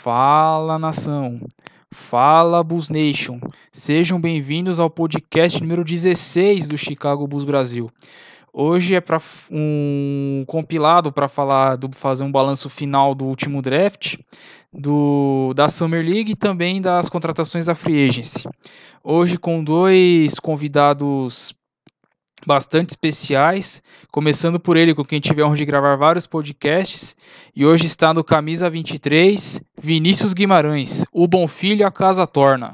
Fala nação, fala Bulls Nation, sejam bem-vindos ao podcast número 16 do Chicago Bulls Brasil. Hoje é para um compilado para falar do fazer um balanço final do último draft, do da Summer League e também das contratações da Free Agency. Hoje com dois convidados bastante especiais, começando por ele, com quem tive a honra de gravar vários podcasts, e hoje está no Camisa 23, Vinícius Guimarães, o bom filho a casa torna.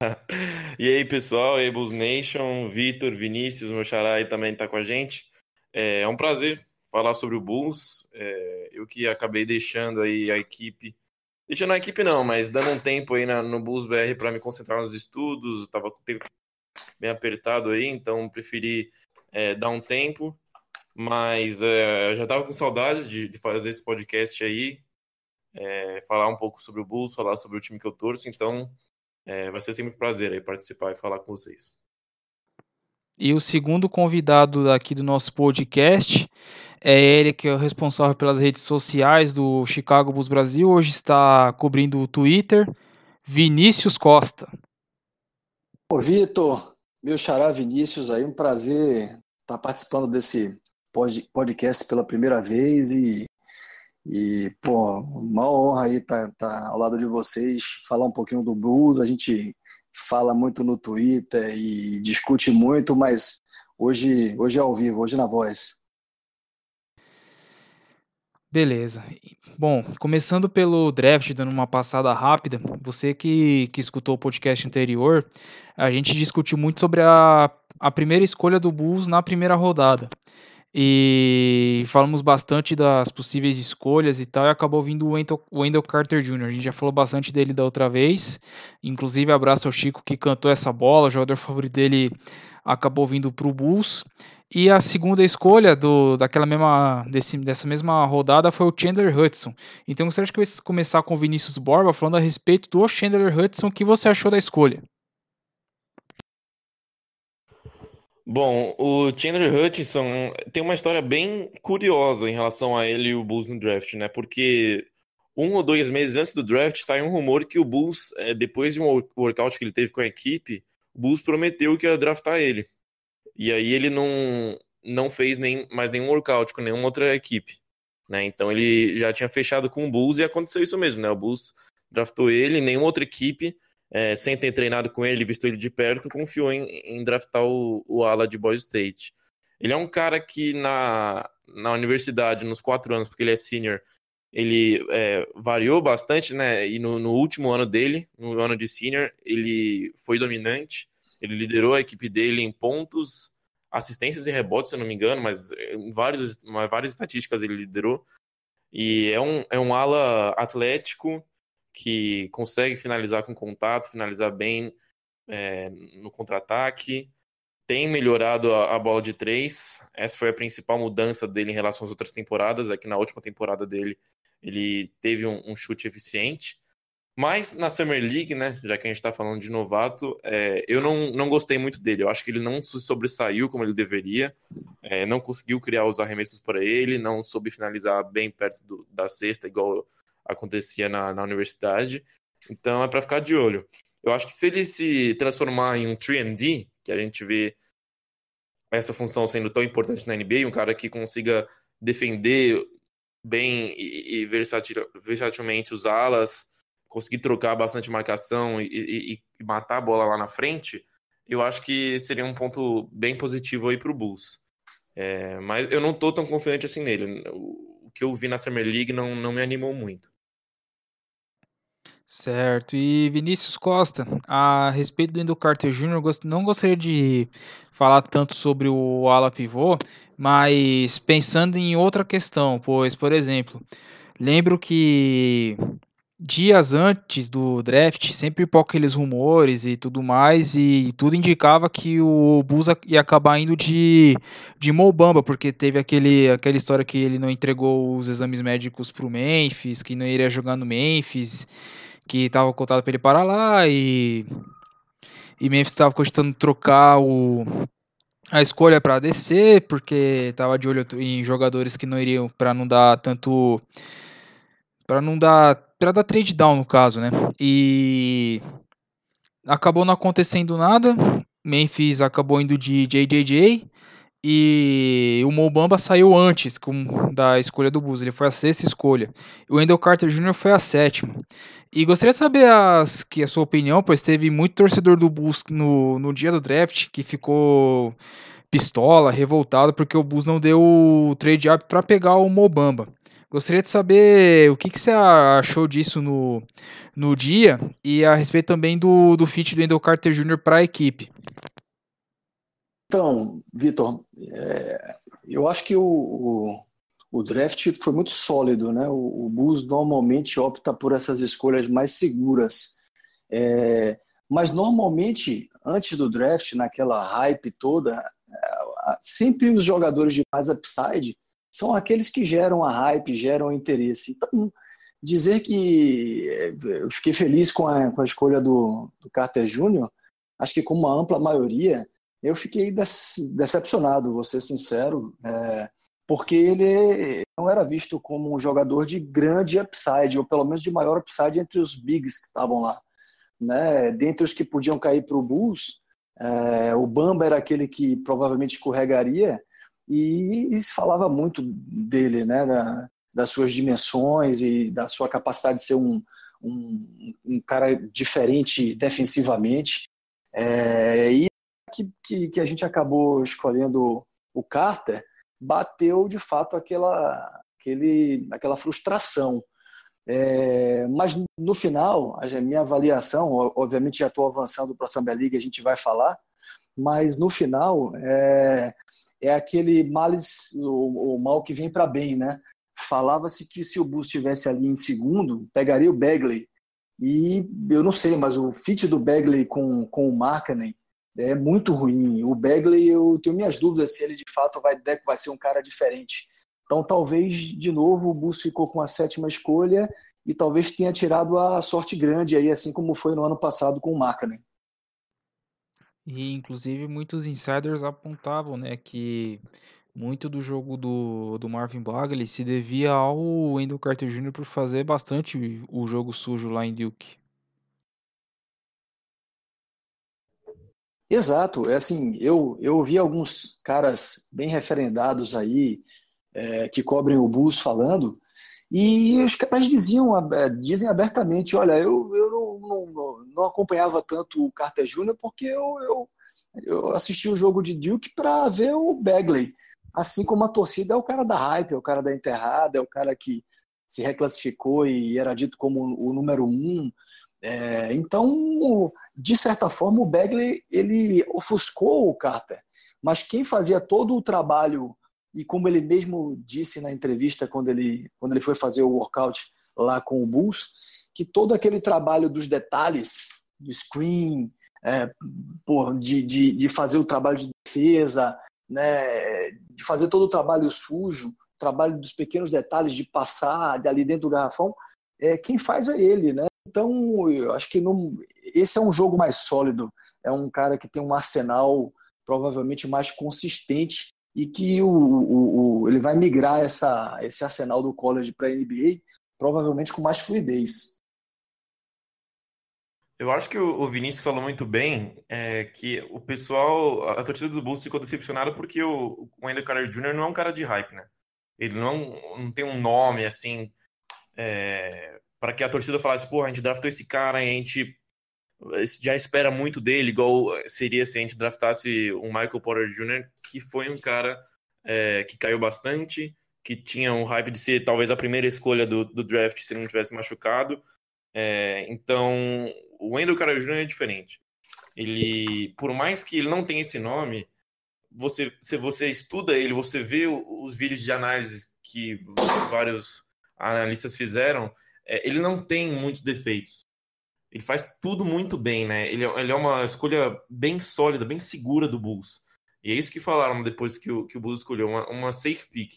e aí, pessoal, e Bulls Nation, Vitor, Vinícius, meu xará aí também está com a gente. É, é, um prazer falar sobre o Bulls, é, eu que acabei deixando aí a equipe, deixando a equipe não, mas dando um tempo aí na, no Bulls BR para me concentrar nos estudos, estava bem apertado aí, então preferi é, dar um tempo. Mas é, já estava com saudades de, de, fazer esse podcast aí, é, falar um pouco sobre o Bulls, falar sobre o time que eu torço, então é, vai ser sempre um prazer aí participar e falar com vocês. E o segundo convidado aqui do nosso podcast é ele que é o responsável pelas redes sociais do Chicago Bulls Brasil, hoje está cobrindo o Twitter, Vinícius Costa. Ô Vitor, meu xará Vinícius aí, um prazer estar participando desse podcast pela primeira vez e, e pô, uma honra aí estar, estar ao lado de vocês, falar um pouquinho do blues, a gente fala muito no Twitter e discute muito, mas hoje, hoje é ao vivo, hoje na voz. Beleza. Bom, começando pelo draft, dando uma passada rápida, você que, que escutou o podcast anterior, a gente discutiu muito sobre a, a primeira escolha do Bulls na primeira rodada. E falamos bastante das possíveis escolhas e tal, e acabou vindo o Wendell, Wendell Carter Jr. A gente já falou bastante dele da outra vez. Inclusive, abraço ao Chico que cantou essa bola, o jogador favorito dele acabou vindo para o Bulls. E a segunda escolha do, daquela mesma, desse, dessa mesma rodada foi o Chandler Hudson. Então você acha que vai começar com o Vinícius Borba falando a respeito do Chandler Hudson. O que você achou da escolha? Bom, o Chandler Hutchinson tem uma história bem curiosa em relação a ele e o Bulls no draft, né? Porque um ou dois meses antes do draft saiu um rumor que o Bulls, eh, depois de um workout que ele teve com a equipe, o Bulls prometeu que ia draftar ele. E aí ele não, não fez nem, mais nenhum workout com nenhuma outra equipe. Né? Então ele já tinha fechado com o Bulls e aconteceu isso mesmo, né? O Bulls draftou ele, nenhuma outra equipe, é, sem ter treinado com ele, visto ele de perto, confiou em, em draftar o, o ala de Boy State. Ele é um cara que na, na universidade, nos quatro anos, porque ele é senior, ele é, variou bastante, né? E no, no, último ano dele, no ano de senior, ele foi dominante. Ele liderou a equipe dele em pontos, assistências e rebotes, se eu não me engano, mas em vários, várias estatísticas ele liderou. E é um, é um ala atlético que consegue finalizar com contato, finalizar bem é, no contra-ataque. Tem melhorado a, a, bola de três. Essa foi a principal mudança dele em relação às outras temporadas. É que na última temporada dele ele teve um, um chute eficiente. Mas na Summer League, né, já que a gente está falando de novato, é, eu não, não gostei muito dele. Eu acho que ele não se sobressaiu como ele deveria, é, não conseguiu criar os arremessos para ele, não soube finalizar bem perto do, da cesta, igual acontecia na, na universidade. Então é para ficar de olho. Eu acho que se ele se transformar em um 3D, que a gente vê essa função sendo tão importante na NBA, um cara que consiga defender bem e, e versatil, versatilmente os alas conseguir trocar bastante marcação e, e, e, matar a bola lá na frente, eu acho que seria um ponto bem positivo aí para o Bulls. É, mas eu não estou tão confiante assim nele. O, que eu vi na Summer League não, não me animou muito. Certo. E Vinícius Costa, a respeito do Endo Carter Jr., não gostaria de falar tanto sobre o ala pivô, mas pensando em outra questão, pois, por exemplo, lembro que dias antes do draft, sempre por aqueles rumores e tudo mais, e tudo indicava que o Bulls ia acabar indo de, de Mobamba, porque teve aquele, aquela história que ele não entregou os exames médicos para o Memphis, que não iria jogar no Memphis, que estava contado para ele parar lá, e, e Memphis estava cogitando trocar o, a escolha para descer, porque estava de olho em jogadores que não iriam, para não dar tanto para não dar para dar trade down no caso, né? E acabou não acontecendo nada. Memphis acabou indo de JJJ e o Mobamba saiu antes com, da escolha do Bulls. Ele foi a sexta escolha. O Wendell Carter Jr. foi a sétima. E gostaria de saber as, que a sua opinião, pois teve muito torcedor do Bulls no, no dia do draft que ficou pistola, revoltado, porque o Bulls não deu o trade up para pegar o Mobamba. Gostaria de saber o que, que, você achou disso no, no dia e a respeito também do, do fit do Wendell Carter Jr. para a equipe. Então, Vitor, é, eu acho que o, o, o, draft foi muito sólido, né? O, o Bulls normalmente opta por essas escolhas mais seguras. É, mas normalmente, antes do draft, naquela hype toda, é, sempre os jogadores de mais upside são aqueles que geram a hype, geram o interesse. Então, dizer que é, eu fiquei feliz com a, com a escolha do, do Carter Jr., acho que com uma ampla maioria, eu fiquei decepcionado, vou ser sincero, é, porque ele não era visto como um jogador de grande upside, ou pelo menos de maior upside entre os bigs que estavam lá. Né? Dentre os que podiam cair para o Bulls, é, o Bamba era aquele que provavelmente escorregaria, e, e se falava muito dele, né? Da, das suas dimensões e da sua capacidade de ser um, um, um cara diferente defensivamente. É, e que, que, que a gente acabou escolhendo o Carter bateu de fato aquela, aquele, aquela frustração. É, mas no final, a minha avaliação, obviamente já estou avançando para a Samba League, a gente vai falar, mas no final é, é aquele males, o, o mal que vem para bem, né? Falava-se que se o Bus estivesse ali em segundo, pegaria o Bagley. E eu não sei, mas o fit do Bagley com, com o Markkanen é muito ruim. O Bagley, eu tenho minhas dúvidas se ele de fato vai, vai ser um cara diferente. Então, talvez, de novo, o Bus ficou com a sétima escolha e talvez tenha tirado a sorte grande aí, assim como foi no ano passado com o Markkanen. E, inclusive, muitos insiders apontavam né, que muito do jogo do, do Marvin Bagley se devia ao Wendell Carter Jr. por fazer bastante o jogo sujo lá em Duke. Exato, é assim, eu, eu ouvi alguns caras bem referendados aí, é, que cobrem o Bulls falando, e os caras diziam, é, dizem abertamente, olha, eu, eu não, não, não acompanhava tanto o Carter Jr. porque eu, eu, eu assisti o jogo de Duke para ver o Bagley, assim como a torcida é o cara da hype, é o cara da enterrada, é o cara que se reclassificou e era dito como o número um, é, então, de certa forma, o Bagley ele ofuscou o Carter, mas quem fazia todo o trabalho e como ele mesmo disse na entrevista quando ele quando ele foi fazer o workout lá com o Bulls, que todo aquele trabalho dos detalhes, do screen, é, por, de, de, de fazer o trabalho de defesa, né, de fazer todo o trabalho sujo, trabalho dos pequenos detalhes de passar ali dentro do garrafão, é, quem faz é ele, né? Então, eu acho que não, esse é um jogo mais sólido. É um cara que tem um arsenal provavelmente mais consistente e que o, o, o ele vai migrar essa, esse arsenal do college para a NBA provavelmente com mais fluidez. Eu acho que o Vinícius falou muito bem é, que o pessoal, a torcida do Bulls ficou decepcionada porque o, o Wendell Carter Jr. não é um cara de hype, né? Ele não, não tem um nome assim é, para que a torcida falasse, porra, a gente draftou esse cara, a gente já espera muito dele, igual seria se a gente draftasse um Michael Porter Jr., que foi um cara é, que caiu bastante, que tinha um hype de ser talvez a primeira escolha do, do draft se não tivesse machucado. É, então, o Wendell Carter Jr. é diferente. Ele, por mais que ele não tenha esse nome, você, se você estuda ele, você vê os vídeos de análise que vários analistas fizeram, é, ele não tem muitos defeitos. Ele faz tudo muito bem, né? Ele, é, ele, é uma escolha bem sólida, bem segura do Bulls. E é isso que falaram depois que o, que o Bulls escolheu, uma, uma safe pick,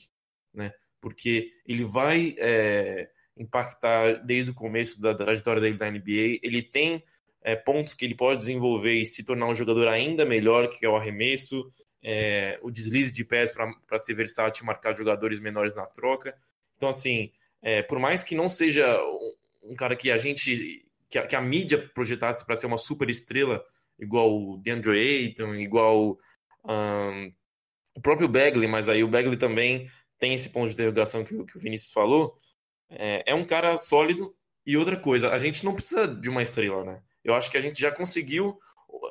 né? Porque ele vai é, impactar desde o começo da, trajetória dele da NBA. Ele tem é, pontos que ele pode desenvolver e se tornar um jogador ainda melhor, que é o arremesso, é, o deslize de pés para ser versátil e marcar jogadores menores na troca. Então, assim, é, por mais que não seja um, um cara que a gente, que a, que a mídia projetasse para ser uma super estrela, igual o DeAndre Ayton, igual um, o próprio Bagley, mas aí o Bagley também tem esse ponto de interrogação que, que o Vinícius falou. É, é, um cara sólido. E outra coisa, a gente não precisa de uma estrela, né? Eu acho que a gente já conseguiu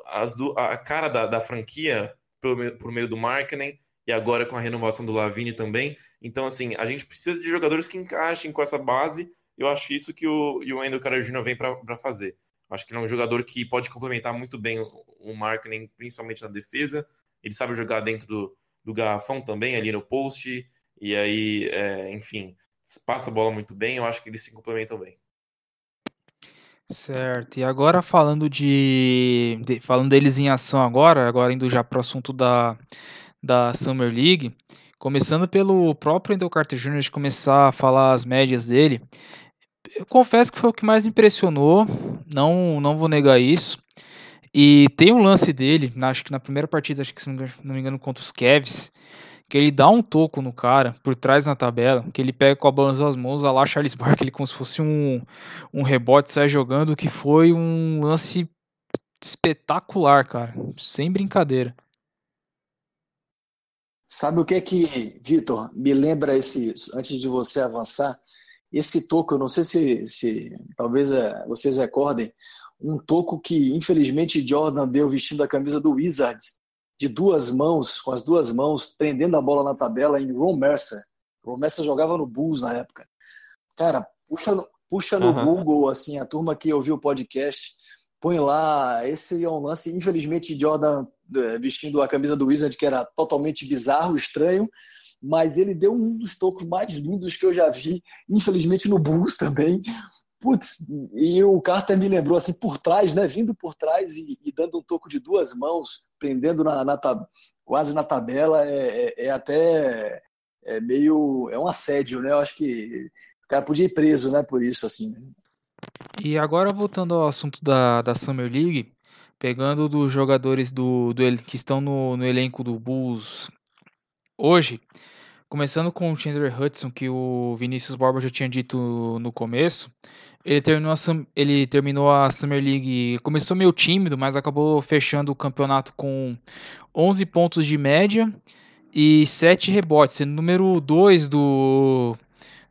as do, a cara da, da franquia por, por meio do marketing e agora com a renovação do Lavine também. Então, assim, a gente precisa de jogadores que encaixem com essa base. Eu acho isso que o, o Wendell Carter Jr. vem para fazer. Acho que ele é um jogador que pode complementar muito bem o, o marketing, principalmente na defesa. Ele sabe jogar dentro do, do garrafão também, ali no post. E aí, é, enfim, passa a bola muito bem. Eu acho que eles se complementam bem. Certo. E agora falando de, de falando deles em ação agora, agora indo já para o assunto da, da Summer League, começando pelo próprio Wendell Carter Jr. de começar a falar as médias dele. Eu confesso que foi o que mais impressionou, não não vou negar isso. E tem um lance dele, acho que na primeira partida, acho que se não me engano, contra os Cavs, que ele dá um toco no cara por trás na tabela, que ele pega com a bola nas mãos, lá Charles Barkley como se fosse um, um rebote, sai jogando, que foi um lance espetacular, cara, sem brincadeira. Sabe o que é que, Vitor, me lembra esse, antes de você avançar, esse toco, eu não sei se, se talvez é, vocês recordem, um toco que infelizmente Jordan deu vestindo a camisa do Wizards, de duas mãos, com as duas mãos, prendendo a bola na tabela em Ron Mercer. Ron Mercer jogava no Bulls na época. Cara, puxa, puxa no uhum. Google, assim, a turma que ouviu o podcast, põe lá, esse é um lance, infelizmente Jordan é, vestindo a camisa do Wizard, que era totalmente bizarro, estranho, mas ele deu um dos tocos mais lindos que eu já vi, infelizmente no Bulls também, Putz, e o Carter me lembrou assim por trás, né? Vindo por trás e, e dando um toco de duas mãos, prendendo na, na quase na tabela, é, é, é, até é meio. é um assédio, né? Eu acho que o cara podia ir preso, né? Por isso, assim. Né? E agora voltando ao assunto da, da Summer League, pegando dos jogadores do, do que estão no, no elenco do Bulls hoje, começando com o Chandler Hudson, que o Vinícius Borba já tinha dito no começo, ele terminou, a, ele terminou a Summer League, começou meio tímido, mas acabou fechando o campeonato com 11 pontos de média e 7 rebotes, sendo número 2 do,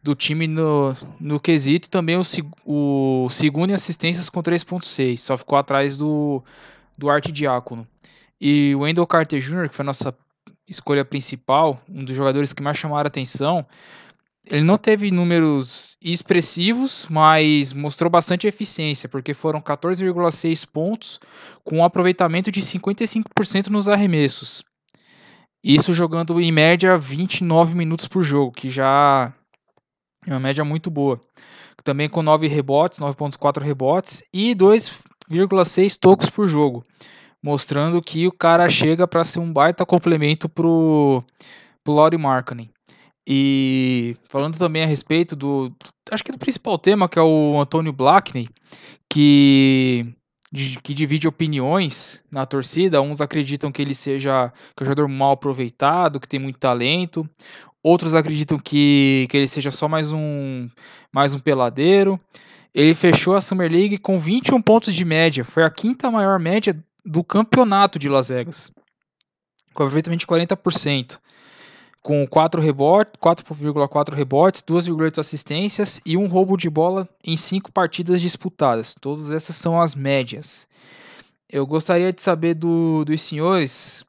do time no, no quesito, também o, o segundo em assistências com 3.6, só ficou atrás do, do Arte Diácono. E o Wendell Carter Jr., que foi a nossa escolha principal, um dos jogadores que mais chamaram a atenção, ele não teve números expressivos, mas mostrou bastante eficiência, porque foram 14,6 pontos com um aproveitamento de 55% nos arremessos. Isso jogando em média 29 minutos por jogo, que já é uma média muito boa. Também com 9 rebotes, 9.4 rebotes e 2,6 tocos por jogo, mostrando que o cara chega para ser um baita complemento pro pro Laurie Markkanen. E falando também a respeito do, acho que do principal tema, que é o Antônio Blackney, que, que divide opiniões na torcida. Uns acreditam que ele seja que é um jogador mal aproveitado, que tem muito talento. Outros acreditam que, que ele seja só mais um, mais um peladeiro. Ele fechou a Summer League com 21 pontos de média. Foi a quinta maior média do campeonato de Las Vegas. Com aproveitamento de 40% com 4 rebotes, 4,4 rebotes, 2,8 assistências e um roubo de bola em 5 partidas disputadas. Todas essas são as médias. Eu gostaria de saber do, dos senhores,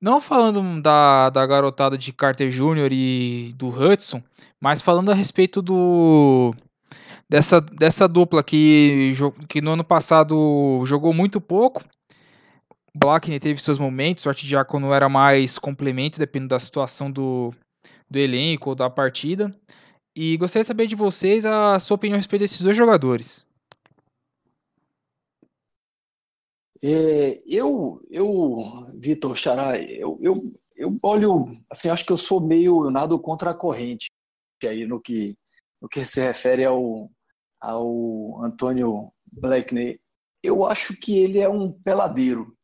não falando da, da garotada de Carter Jr. e do Hudson, mas falando a respeito do dessa, dessa dupla que, que no ano passado jogou muito pouco Blackney teve seus momentos, o Artidiacono era mais complemento, dependendo da situação do, do elenco ou da partida. E gostaria de saber de vocês a sua opinião a respeito desses dois jogadores. É, eu, eu, Vitor Xará, eu, eu, eu olho, assim, acho que eu sou meio nado contra a corrente aí no que, no que se refere ao, ao Antônio Blackney. Eu acho que ele é um peladeiro.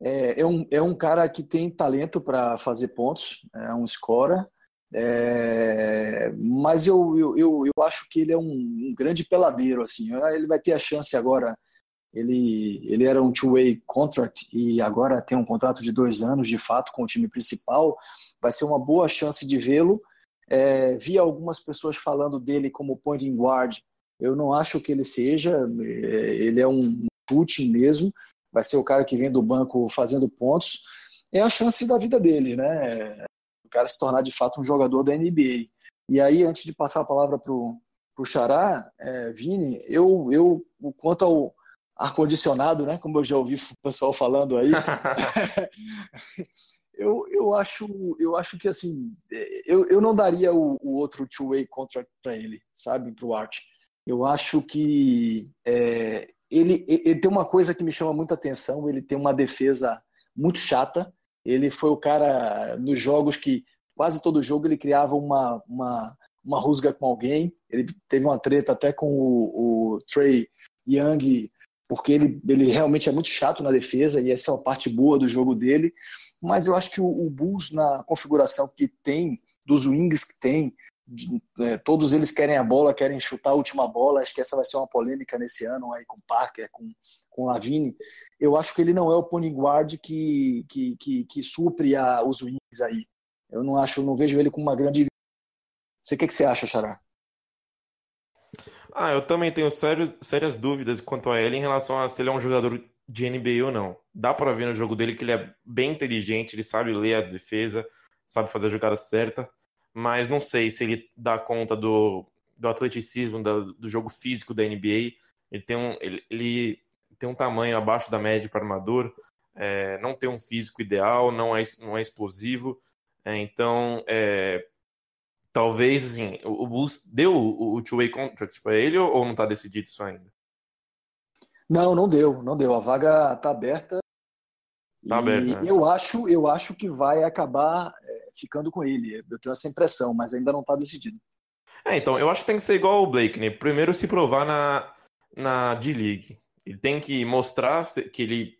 É, é, um, é um cara que tem talento para fazer pontos, é um scorer, É, mas eu, eu, eu, eu, acho que ele é um, um, grande peladeiro. assim. Ele vai ter a chance agora. Ele, ele era um two-way contract e agora tem um contrato de dois anos, de fato, com o time principal. Vai ser uma boa chance de vê-lo. É, vi algumas pessoas falando dele como pointing guard. Eu não acho que ele seja. É, ele é um chute mesmo. Vai ser o cara que vem do banco fazendo pontos. É a chance da vida dele, né? o cara se tornar de fato um jogador da NBA. E aí, antes de passar a palavra para o Xará, é, Vini, eu, eu, quanto ao ar-condicionado, né, como eu já ouvi o pessoal falando aí, eu, eu, acho, eu acho que assim, eu, eu não daria o, o outro two-way contract para ele, sabe, para o Art. Eu acho que é, ele, ele tem uma coisa que me chama muita atenção, ele tem uma defesa muito chata, ele foi o cara nos jogos que quase todo jogo ele criava uma, uma, uma rusga com alguém. Ele teve uma treta até com o, o Trey Young, porque ele, ele realmente é muito chato na defesa e essa é uma parte boa do jogo dele. Mas eu acho que o, o Bulls, na configuração que tem, dos wings que tem, todos eles querem a bola, querem chutar a última bola. Acho que essa vai ser uma polêmica nesse ano aí com Parker, com, com Lavine. Eu acho que ele não é o point guard que, que, que, que supre a, os wings aí. Eu não acho, não vejo ele com uma grande. Você o que, que você acha, Xará? Ah, eu também tenho sério, sérias dúvidas quanto a ele em relação a se ele é um jogador de NBA ou não. Dá para ver no jogo dele que ele é bem inteligente, ele sabe ler a defesa, sabe fazer a jogada certa mas não sei se ele dá conta do, do atleticismo, do, do jogo físico da NBA. Ele tem um, ele, ele tem um tamanho abaixo da média para armador, é, não tem um físico ideal, não é, não é explosivo. É, então, é, talvez assim, o, o Bulls deu o, o two-way contract para ele ou, ou não está decidido isso ainda? Não, não deu, não deu. A vaga está aberta. Tá aberta. Né? Eu acho, eu acho que vai acabar ficando com ele. Eu tenho essa impressão, mas ainda não está decidido. É, então, eu acho que tem que ser igual o Blake, né? Primeiro se provar na, na D-League. Ele tem que mostrar que ele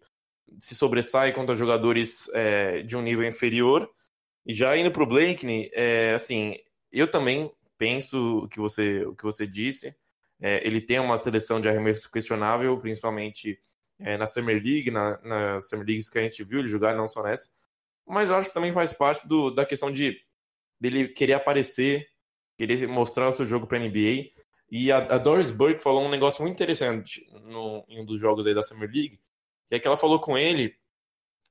se sobressai contra jogadores é, de um nível inferior. E já indo para o Blake, é, assim, eu também penso o que você, o que você disse. É, ele tem uma seleção de arremesso questionável, principalmente é, na Summer League, na, na Summer Leagues que a gente viu ele jogar, não só nessa mas eu acho que também faz parte do, da questão de dele querer aparecer, querer mostrar o seu jogo para NBA. E a, a, Doris Burke falou um negócio muito interessante no, em um dos jogos aí da Summer League, que é que ela falou com ele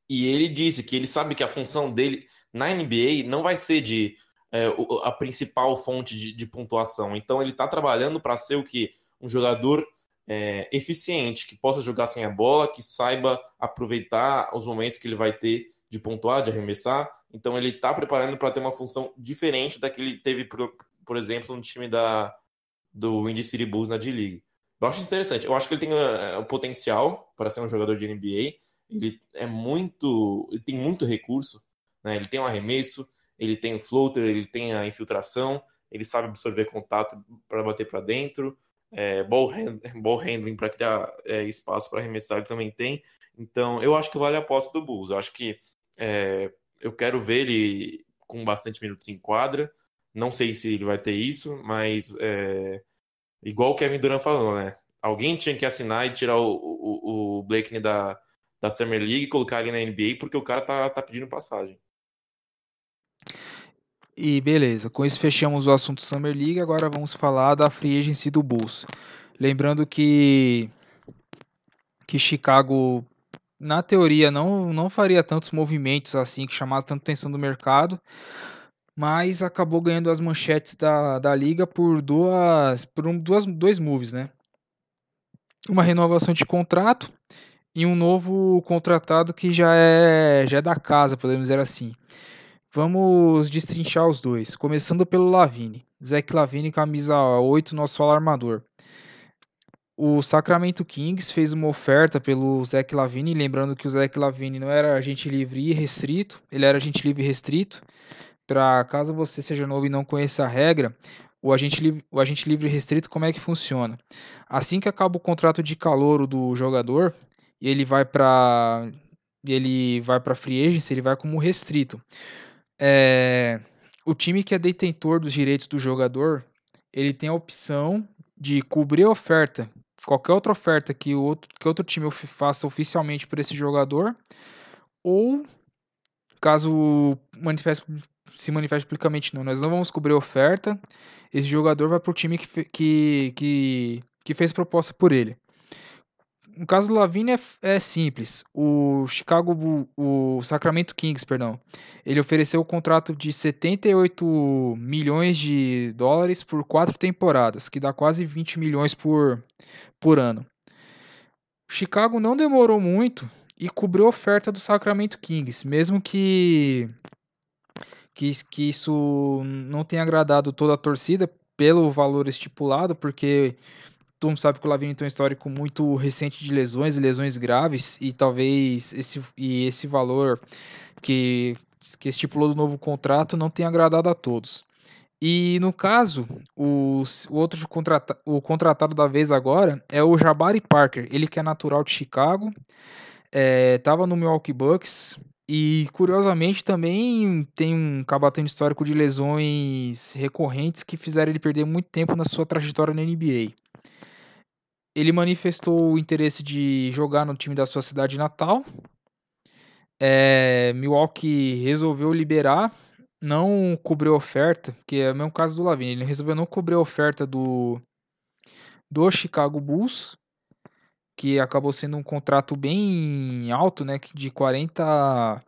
e ele disse que ele sabe que a função dele na NBA não vai ser de é, a principal fonte de, de pontuação. Então ele está trabalhando para ser o que um jogador é, eficiente, que possa jogar sem a bola, que saiba aproveitar os momentos que ele vai ter de pontuar, de arremessar. Então ele está preparando para ter uma função diferente da que ele teve, por, por exemplo, no time da, do Indy City Bulls na D-League. Eu acho interessante. Eu acho que ele tem uh, o potencial para ser um jogador de NBA. Ele é muito, ele tem muito recurso. Né? Ele tem o um arremesso, ele tem o floater, ele tem a infiltração, ele sabe absorver contato para bater para dentro. É, ball, hand, ball handling para criar é, espaço para arremessar ele também tem. Então, eu acho que vale a aposta do Bulls. Eu acho que é, eu quero ver ele com bastante minutos em quadra. Não sei se ele vai ter isso, mas é, igual o Kevin Durant falou, né? Alguém tinha que assinar e tirar o, o, o Blakeney da, da Summer League e colocar ele na NBA, porque o cara tá, tá pedindo passagem. E beleza, com isso fechamos o assunto Summer League, agora vamos falar da free agency do Bulls. Lembrando que que Chicago na teoria não, não faria tantos movimentos assim que chamassem tanta atenção do mercado, mas acabou ganhando as manchetes da, da liga por duas por um, duas dois moves, né? Uma renovação de contrato e um novo contratado que já é já é da casa, podemos dizer assim. Vamos destrinchar os dois, começando pelo Lavine. Zach Lavine, camisa 8, nosso alarmador o Sacramento Kings fez uma oferta pelo Zach Lavine, lembrando que o Zach Lavine não era agente livre e restrito, ele era agente livre e restrito. Para caso você seja novo e não conheça a regra, o agente, livre, o agente livre restrito como é que funciona? Assim que acaba o contrato de calor do jogador, ele vai para ele vai para free agency, ele vai como restrito. É, o time que é detentor dos direitos do jogador, ele tem a opção de cobrir a oferta, qualquer outra oferta que o outro, que outro time faça oficialmente por esse jogador, ou caso manifeste, se manifeste publicamente não, nós não vamos cobrir a oferta, esse jogador vai para o time que, que, que, que fez proposta por ele. No caso do Lavine é, é, simples. O Chicago, o Sacramento Kings, perdão, ele ofereceu o um contrato de 78 milhões de dólares por quatro temporadas, que dá quase 20 milhões por, por ano. Chicago não demorou muito e cobriu a oferta do Sacramento Kings, mesmo que, que, que isso não tenha agradado toda a torcida pelo valor estipulado, porque todo mundo sabe que o Lavigne tem um histórico muito recente de lesões e lesões graves e talvez esse, e esse valor que, que estipulou do novo contrato não tenha agradado a todos. E no caso, o, o outro contrata, o contratado da vez agora é o Jabari Parker, ele que é natural de Chicago, estava é, no Milwaukee Bucks e curiosamente também tem um cabatão histórico de lesões recorrentes que fizeram ele perder muito tempo na sua trajetória na NBA ele manifestou o interesse de jogar no time da sua cidade natal. É, Milwaukee resolveu liberar, não cobriu a oferta, que é o mesmo caso do Lavine. Ele resolveu não cobrir a oferta do, do Chicago Bulls, que acabou sendo um contrato bem alto, né, de 40,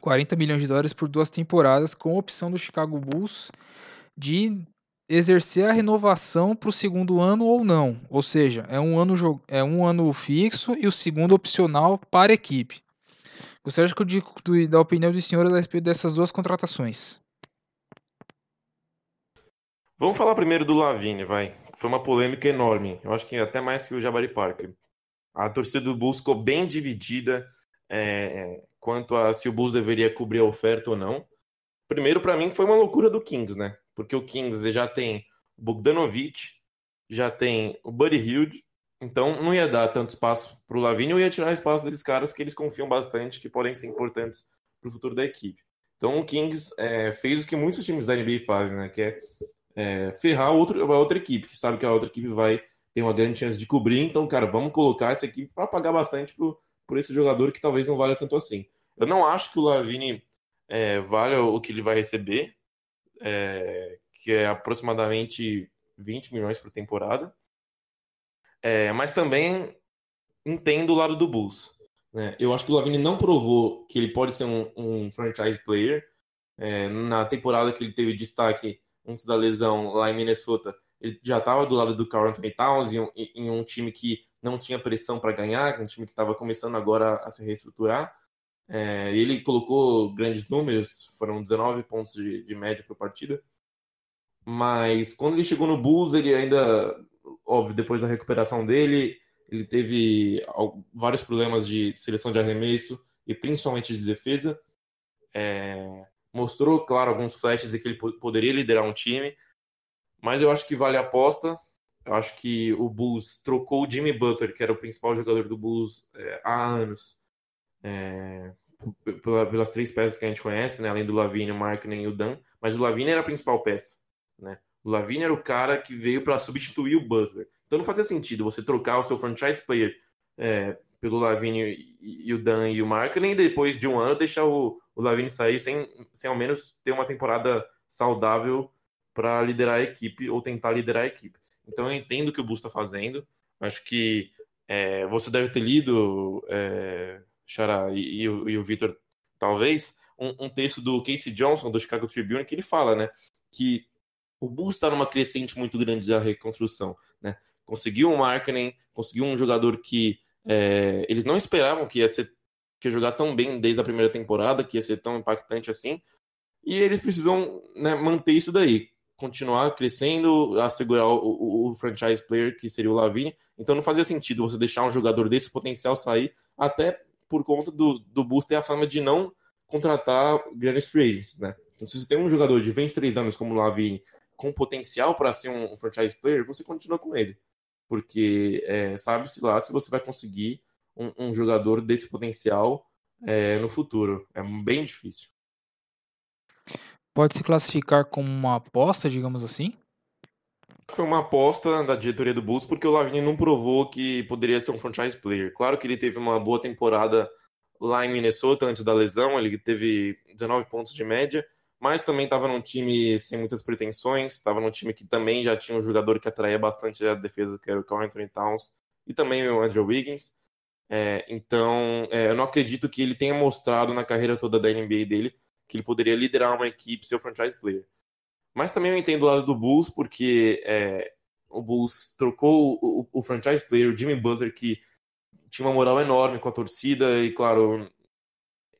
40 milhões de dólares por duas temporadas, com opção do Chicago Bulls de exercer a renovação para o segundo ano ou não. Ou seja, é um ano, é um ano fixo e o segundo opcional para a equipe. Gostaria que eu da opinião dos senhores a respeito dessas duas contratações. Vamos falar primeiro do Lavine, vai. Foi uma polêmica enorme. Eu acho que até mais que o Jabari Parker. A torcida do Bulls ficou bem dividida é, quanto a se o Bulls deveria cobrir a oferta ou não. Primeiro, para mim, foi uma loucura do Kings, né? Porque o Kings já tem o Bogdanovic, já tem o Buddy Hield, então não ia dar tanto espaço para o Lavigne, ou ia tirar espaço desses caras que eles confiam bastante, que podem ser importantes para o futuro da equipe. Então o Kings é, fez o que muitos times da NBA fazem, né? Que é, é ferrar outro, a outra equipe, que sabe que a outra equipe vai ter uma grande chance de cobrir. Então, cara, vamos colocar essa equipe para pagar bastante pro, por esse jogador que talvez não valha tanto assim. Eu não acho que o Lavine é, valha o que ele vai receber é, que é aproximadamente 20 milhões por temporada. É, mas também entendo o lado do Bulls. Né? Eu acho que o Lavine não provou que ele pode ser um, um franchise player. É, na temporada que ele teve destaque antes da lesão lá em Minnesota, ele já estava do lado do Carl Anthony Towns em em um time que não tinha pressão para ganhar, um time que estava começando agora a se reestruturar. É, ele colocou grandes números, foram 19 pontos de, de média por partida. Mas quando ele chegou no Bulls, ele ainda, óbvio, depois da recuperação dele, ele teve vários problemas de seleção de arremesso e principalmente de defesa. É, mostrou, claro, alguns flashes de que ele poderia liderar um time, mas eu acho que vale a aposta. Eu acho que o Bulls trocou o Jimmy Butler, que era o principal jogador do Bulls é, há anos, é, pelas três peças que a gente conhece, né? além do Lavigne, o Markkinen e o Dan, mas o Lavigne era a principal peça. Né? O Lavigne era o cara que veio para substituir o Butler. Então não fazia sentido você trocar o seu franchise player é, pelo Lavigne e, e, o Dan e o Mark, nem depois de um ano deixar o, o Lavigne sair sem, sem ao menos ter uma temporada saudável para liderar a equipe ou tentar liderar a equipe. Então eu entendo o que o Bus está fazendo. Acho que é, você deve ter lido, é, Xará e, e, e o Victor, talvez, um, um, texto do Casey Johnson, do Chicago Tribune, que ele fala né, que o Bulls está numa crescente muito grande da reconstrução, né? Conseguiu um marketing, conseguiu um jogador que é, eles não esperavam que ia ser que ia jogar tão bem desde a primeira temporada, que ia ser tão impactante assim, e eles precisam né, manter isso daí, continuar crescendo, assegurar o, o, o, franchise player que seria o Lavine. Então não fazia sentido você deixar um jogador desse potencial sair, até por conta do, do Bulls ter a fama de não contratar grandes free agents, né? Então, se você tem um jogador de 23 anos como o Lavine com potencial para ser um, franchise player, você continua com ele. Porque é, sabe-se lá se você vai conseguir um, um jogador desse potencial é, no futuro. É bem difícil. pode se classificar como uma aposta, digamos assim? Foi uma aposta da diretoria do Bulls porque o Lavine não provou que poderia ser um franchise player. Claro que ele teve uma boa temporada lá em Minnesota antes da lesão, ele teve 19 pontos de média, mas também estava num time sem muitas pretensões, estava num time que também já tinha um jogador que atraía bastante a defesa, que era o Carl Anthony Towns, e também o Andrew Wiggins. É, então, é, eu não acredito que ele tenha mostrado na carreira toda da NBA dele que ele poderia liderar uma equipe, ser o franchise player. Mas também eu entendo o lado do Bulls, porque é, o Bulls trocou o, o, franchise player, o Jimmy Butler, que tinha uma moral enorme com a torcida e, claro,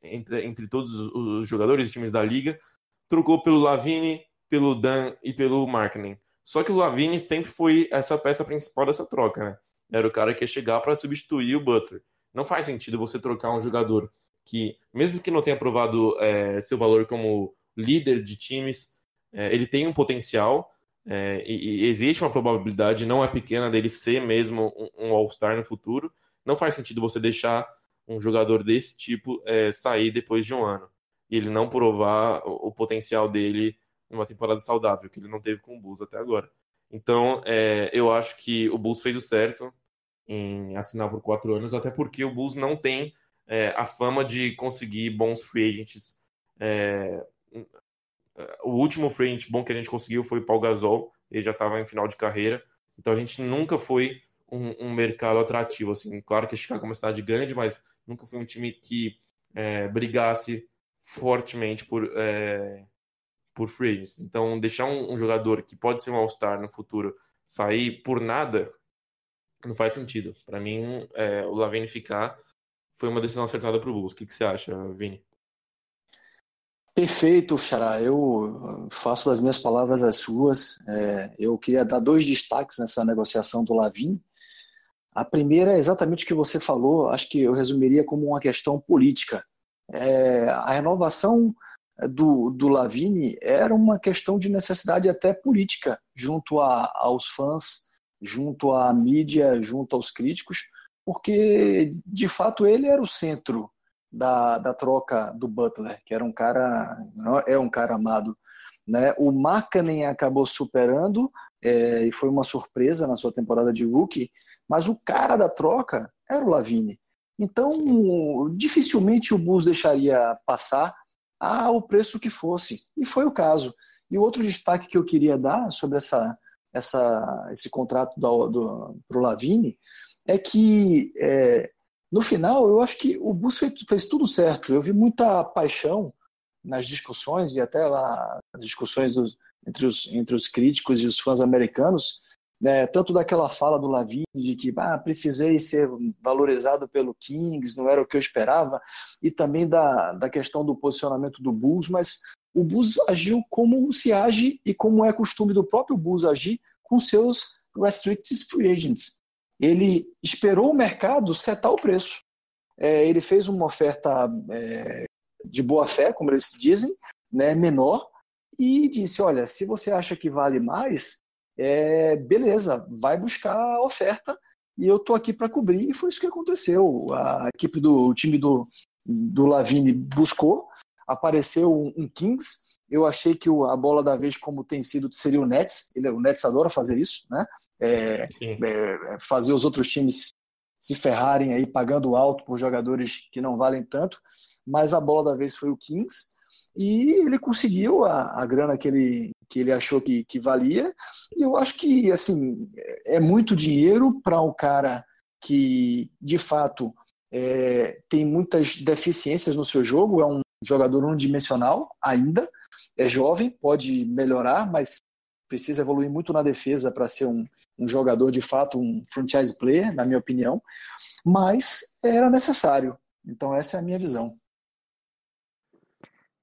entre, entre todos os jogadores e times da liga, trocou pelo Lavine, pelo Dan e pelo Marketing. Só que o Lavine sempre foi essa peça principal dessa troca, né? Era o cara que ia chegar para substituir o Butler. Não faz sentido você trocar um jogador que, mesmo que não tenha provado é, seu valor como líder de times, é, ele tem um potencial é, e, e, existe uma probabilidade não é pequena dele ser mesmo um, um All-Star no futuro. Não faz sentido você deixar um jogador desse tipo é, sair depois de um ano e ele não provar o, o, potencial dele numa temporada saudável, que ele não teve com o Bulls até agora. Então, é, eu acho que o Bulls fez o certo em assinar por quatro anos, até porque o Bulls não tem é, a fama de conseguir bons free agents. É, o último agent bom que a gente conseguiu foi o Paul Gasol, ele já estava em final de carreira, então a gente nunca foi um, um, mercado atrativo. Assim, claro que Chicago é uma cidade grande, mas nunca foi um time que é, brigasse fortemente por, é, por. Então, deixar um, um jogador que pode ser um All-Star no futuro sair por nada não faz sentido. Para mim, é, o Lavine ficar foi uma decisão acertada para o Bulls. O que, que você acha, Vini? Perfeito, Xará. Eu faço das minhas palavras as suas. É, eu queria dar dois destaques nessa negociação do Lavin. A primeira é exatamente o que você falou, acho que eu resumiria como uma questão política. É, a renovação do, do Lavini era uma questão de necessidade até política, junto a, aos fãs, junto à mídia, junto aos críticos, porque de fato ele era o centro da, da troca do Butler, que era um cara, é um cara amado. Né? O Markkanen acabou superando, é, e foi uma surpresa na sua temporada de rookie, mas o cara da troca era o Lavine. Então, dificilmente o Bulls deixaria passar ao preço que fosse. E foi o caso. E o outro destaque que eu queria dar sobre essa, essa, esse contrato para o Lavine é que, é, no final, eu acho que o Bulls fez, fez tudo certo. Eu vi muita paixão nas discussões e até lá as discussões dos, entre, os, entre os críticos e os fãs americanos né, tanto daquela fala do Lavigne de que ah, precisei ser valorizado pelo Kings, não era o que eu esperava, e também da, da questão do posicionamento do Bulls, mas o Bulls agiu como se age e como é costume do próprio Bulls agir com seus restricted free agents. Ele esperou o mercado setar o preço. É, ele fez uma oferta é, de boa fé, como eles dizem, né, menor, e disse: olha, se você acha que vale mais, é, beleza, vai buscar a oferta e eu tô aqui para cobrir. E foi isso que aconteceu. A equipe do time do, do Lavine buscou, apareceu um, um Kings. Eu achei que a bola da vez, como tem sido, seria o Nets. Ele, o Nets adora fazer isso, né? É, é, fazer os outros times se ferrarem aí pagando alto por jogadores que não valem tanto. Mas a bola da vez foi o Kings e ele conseguiu a, a grana que ele, que ele achou que, que valia. E eu acho que assim é muito dinheiro para um cara que de fato é, tem muitas deficiências no seu jogo, é um jogador unidimensional ainda, é jovem, pode melhorar, mas precisa evoluir muito na defesa para ser um, um jogador de fato, um franchise player, na minha opinião, mas era necessário. Então essa é a minha visão.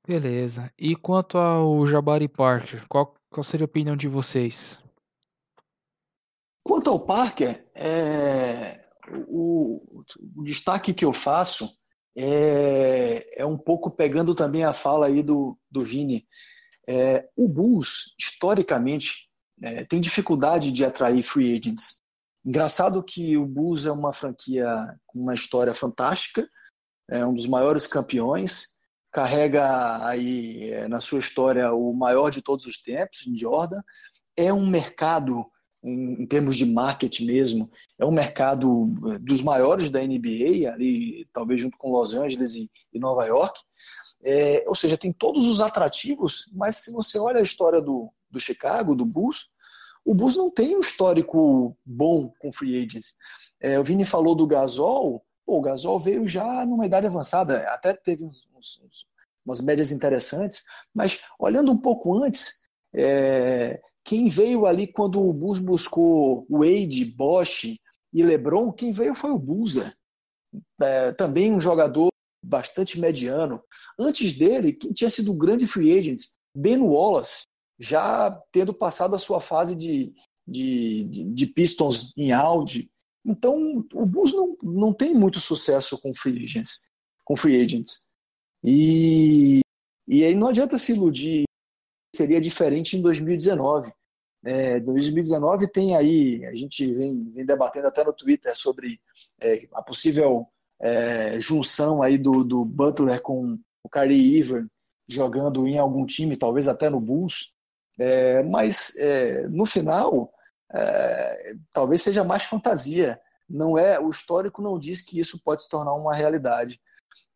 Beleza. E quanto ao Jabari Parker, qual, qual seria a opinião de vocês? Quanto ao Parker, é, o, o, destaque que eu faço é, é, um pouco pegando também a fala aí do, do Vini. É, o Bulls, historicamente, é, tem dificuldade de atrair free agents. Engraçado que o Bulls é uma franquia com uma história fantástica, é um dos maiores campeões, carrega aí é, na sua história o maior de todos os tempos, em Jordan. É um mercado, em, em termos de marketing mesmo, é um mercado é, dos maiores da NBA, ali talvez junto com Los Angeles e, e Nova York. É, ou seja, tem todos os atrativos, mas se você olha a história do, do Chicago, do Bulls, o Bulls não tem um histórico bom com free agents. É, o Vini falou do Gasol, Pô, o Gasol veio já numa idade avançada, até teve uns, uns, umas médias interessantes, mas olhando um pouco antes, é, quem veio ali quando o Bulls buscou Wade, Bosch e LeBron, quem veio foi o Buza. É, também um jogador bastante mediano. Antes dele, quem tinha sido o grande free agent, Ben Wallace, já tendo passado a sua fase de, de, de, de Pistons em auge, então, o Bulls não, não tem muito sucesso com free agents. Com free agents. E, e aí não adianta se iludir, seria diferente em 2019. É, 2019 tem aí, a gente vem, vem debatendo até no Twitter sobre é, a possível é, junção aí do, do Butler com o Kyrie Irving jogando em algum time, talvez até no Bulls. É, mas é, no final é, talvez seja mais fantasia. Não é o histórico não diz que isso pode se tornar uma realidade,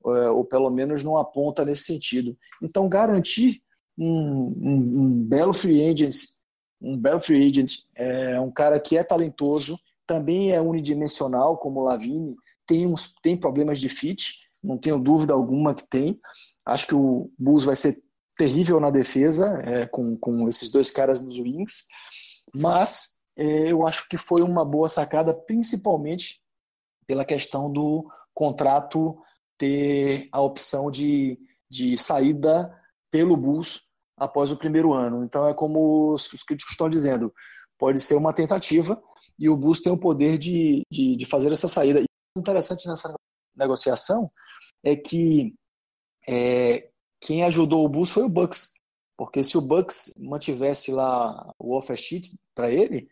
ou pelo menos não aponta nesse sentido. Então garantir um, um, um belo free agent, um belo free agent, é um cara que é talentoso, também é unidimensional como o Lavine, tem uns tem problemas de fit, não tenho dúvida alguma que tem. Acho que o Bulls vai ser terrível na defesa é, com, com esses dois caras nos wings, mas é, eu acho que foi uma boa sacada, principalmente pela questão do contrato ter a opção de, de saída pelo Bulls após o primeiro ano. Então é como os críticos estão dizendo, pode ser uma tentativa e o Bulls tem o poder de, de, de fazer essa saída. E o interessante nessa negociação é que é, quem ajudou o Bulls foi o Bucks, porque se o Bucks mantivesse lá o offer sheet para ele,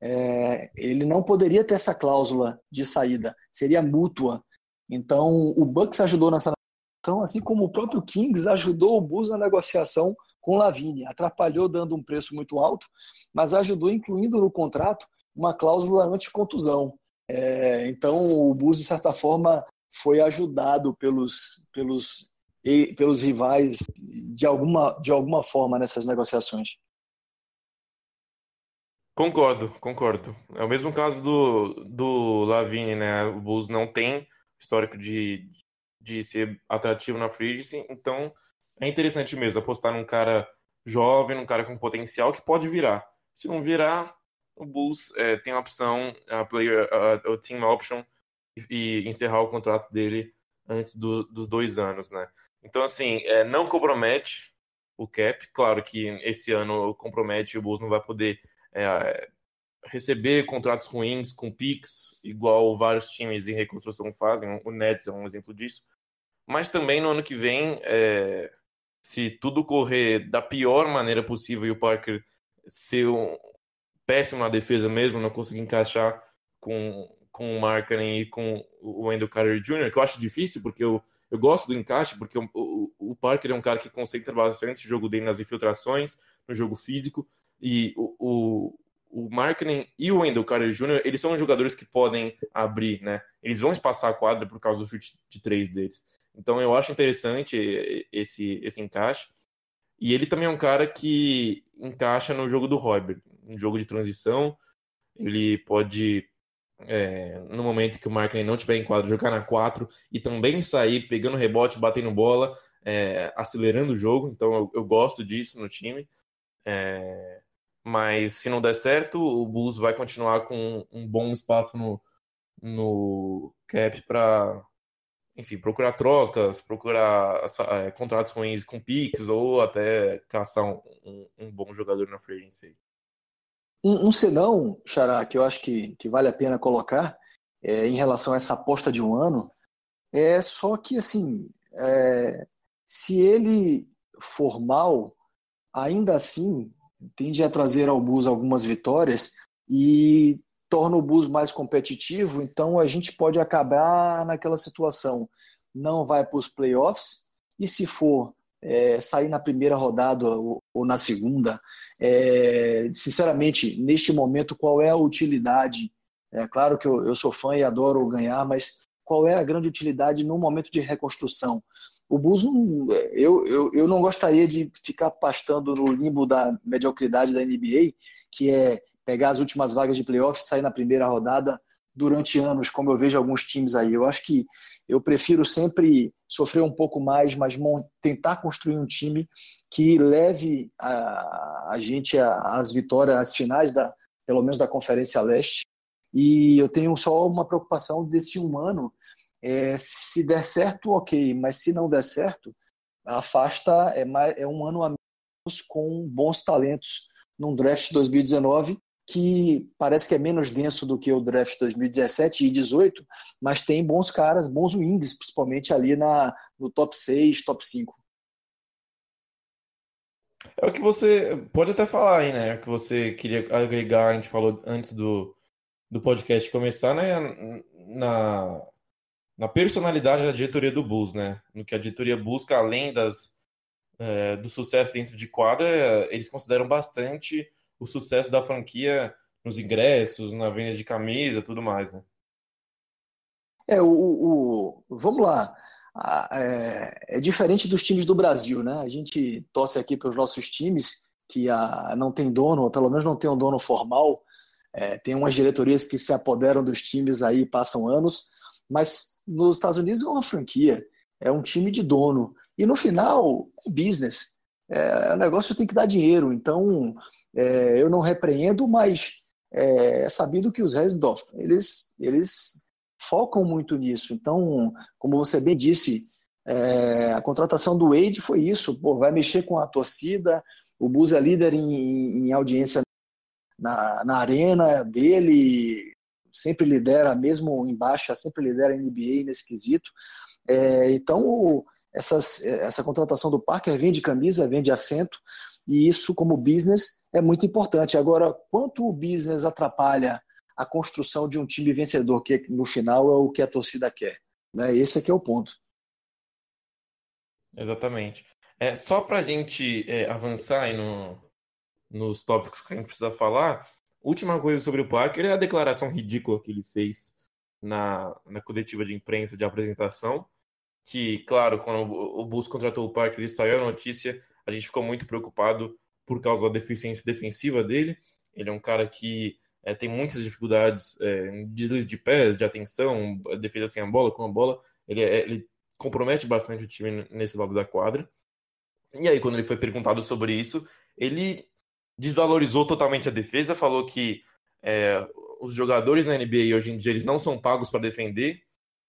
é, ele não poderia ter essa cláusula de saída, seria mútua. Então, o Bucks ajudou nessa negociação, assim como o próprio Kings ajudou o Bulls na negociação com Lavigne. Atrapalhou dando um preço muito alto, mas ajudou incluindo no contrato uma cláusula anti-contusão. É, então, o Bulls, de certa forma, foi ajudado pelos, pelos, pelos rivais de alguma, de alguma forma nessas negociações. Concordo, concordo. É o mesmo caso do, do Lavine, né? O Bulls não tem histórico de, de ser atrativo na free então é interessante mesmo apostar num cara jovem, num cara com potencial que pode virar. Se não virar, o Bulls é, tem a opção, a player, a, a team option e, e, encerrar o contrato dele antes do, dos dois anos, né? Então, assim, é, não compromete o cap. Claro que esse ano compromete o Bulls não vai poder é, receber contratos ruins com PIX, igual vários times em reconstrução fazem, o Nets é um exemplo disso. Mas também no ano que vem, é, se tudo correr da pior maneira possível e o Parker ser um péssimo na defesa mesmo, não conseguir encaixar com, com o Markkinen e com o Wendell Carter Jr., que eu acho difícil, porque eu, eu gosto do encaixe, porque o, o, o Parker é um cara que concentra bastante o jogo dele nas infiltrações, no jogo físico, e o, o, o e o Wendell Carter Jr., eles são jogadores que podem abrir, né? Eles vão espaçar a quadra por causa do chute de três deles. Então eu acho interessante esse, esse encaixe. E ele também é um cara que encaixa no jogo do Roybert, um jogo de transição. Ele pode, é, no momento que o Markkinen não tiver em quadra, jogar na 4 e também sair pegando rebote, batendo bola, é, acelerando o jogo. Então eu, eu gosto disso no time. É, mas se não der certo, o Bulls vai continuar com um bom espaço no, no cap para, enfim, procurar trocas, procurar é, contratos ruins com picks ou até caçar um, um, um bom jogador na free agency. Um, um senão, Xará, que eu acho que, que vale a pena colocar é, em relação a essa aposta de um ano, é só que, assim, é, se ele for mal, ainda assim tende a trazer ao Bus algumas vitórias e torna o Bus mais competitivo, então a gente pode acabar naquela situação. Não vai para os playoffs, E se for é, sair na primeira rodada ou, ou na segunda, é, sinceramente, neste momento, qual é a utilidade? É claro que eu, eu sou fã e adoro ganhar, mas qual é a grande utilidade no momento de reconstrução? O Bulls, não, eu, eu, eu não gostaria de ficar pastando no limbo da mediocridade da NBA, que é pegar as últimas vagas de playoff, sair na primeira rodada durante anos, como eu vejo alguns times aí. Eu acho que eu prefiro sempre sofrer um pouco mais, mas tentar construir um time que leve a, a gente às vitórias, às finais, da, pelo menos da Conferência Leste. E eu tenho só uma preocupação desse um ano. É, se der certo, ok, mas se não der certo, afasta é, mais, é um ano a menos com bons talentos num draft 2019 que parece que é menos denso do que o draft 2017 e 2018, mas tem bons caras, bons wings, principalmente ali na, no top 6, top 5. É o que você pode até falar aí, né? É o que você queria agregar, a gente falou antes do, do podcast começar, né? Na, na personalidade da diretoria do Bulls, né? No que a diretoria busca, além das, é, do sucesso dentro de quadra, eles consideram bastante o sucesso da franquia nos ingressos, na venda de camisa, tudo mais, né? É, o, o vamos lá. É, é, diferente dos times do Brasil, né? A gente torce aqui para os nossos times que a, não tem dono, ou pelo menos não tem um dono formal. É, tem umas diretorias que se apoderam dos times aí passam anos, mas nos Estados Unidos é uma franquia, é um time de dono. E no final, é business. É, o negócio tem que dar dinheiro. Então, é, eu não repreendo, mas é, é sabido que os Resdorf, eles, eles focam muito nisso. Então, como você bem disse, é, a contratação do Wade foi isso, pô, vai mexer com a torcida, o Bus é líder em, em audiência na, na arena dele, sempre lidera, mesmo em baixa, sempre lidera a NBA nesse quesito. É, então, essas, essa contratação do Parker vem de camisa, vem de assento, e isso, como business, é muito importante. Agora, quanto o business atrapalha a construção de um time vencedor, que no final é o que a torcida quer? Né? Esse aqui é o ponto. Exatamente. É, só para a gente é, avançar no, nos tópicos que a gente precisa falar, última coisa sobre o Parker é a declaração ridícula que ele fez na, na coletiva de imprensa de apresentação, que, claro, quando o Bulls contratou o Parker, ele saiu a notícia, a gente ficou muito preocupado por causa da deficiência defensiva dele. Ele é um cara que é, tem muitas dificuldades é, em deslize de pés, de atenção, defesa sem a bola, com a bola. Ele, é, ele compromete bastante o time nesse lado da quadra. E aí, quando ele foi perguntado sobre isso, ele desvalorizou totalmente a defesa, falou que é, os jogadores na NBA hoje em dia eles não são pagos para defender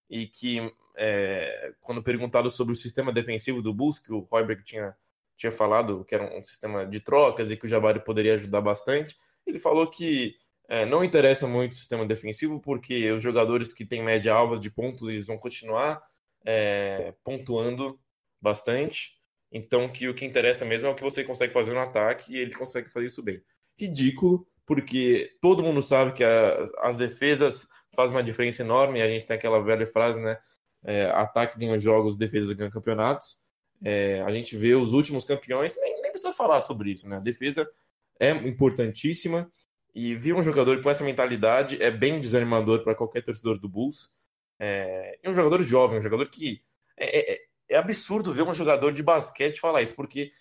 e que é, quando perguntado sobre o sistema defensivo do Bulls, que o Royberg tinha tinha falado que era um sistema de trocas e que o Jabari poderia ajudar bastante. Ele falou que é, não interessa muito o sistema defensivo, porque os jogadores que têm média alva de pontos eles vão continuar é, pontuando bastante. Então, que o que interessa mesmo é o que você consegue fazer no ataque e ele consegue fazer isso bem. Ridículo, porque todo mundo sabe que a, as defesas fazem uma diferença enorme. A gente tem aquela velha frase, né? É, ataque ganha jogos, defesas ganham campeonatos. É, a gente vê os últimos campeões, nem, nem, precisa falar sobre isso, né? A defesa é importantíssima e ver um jogador com essa mentalidade é bem desanimador para qualquer torcedor do Bulls. É, um jogador jovem, um jogador que. É, é, é absurdo ver um jogador de basquete falar isso, porque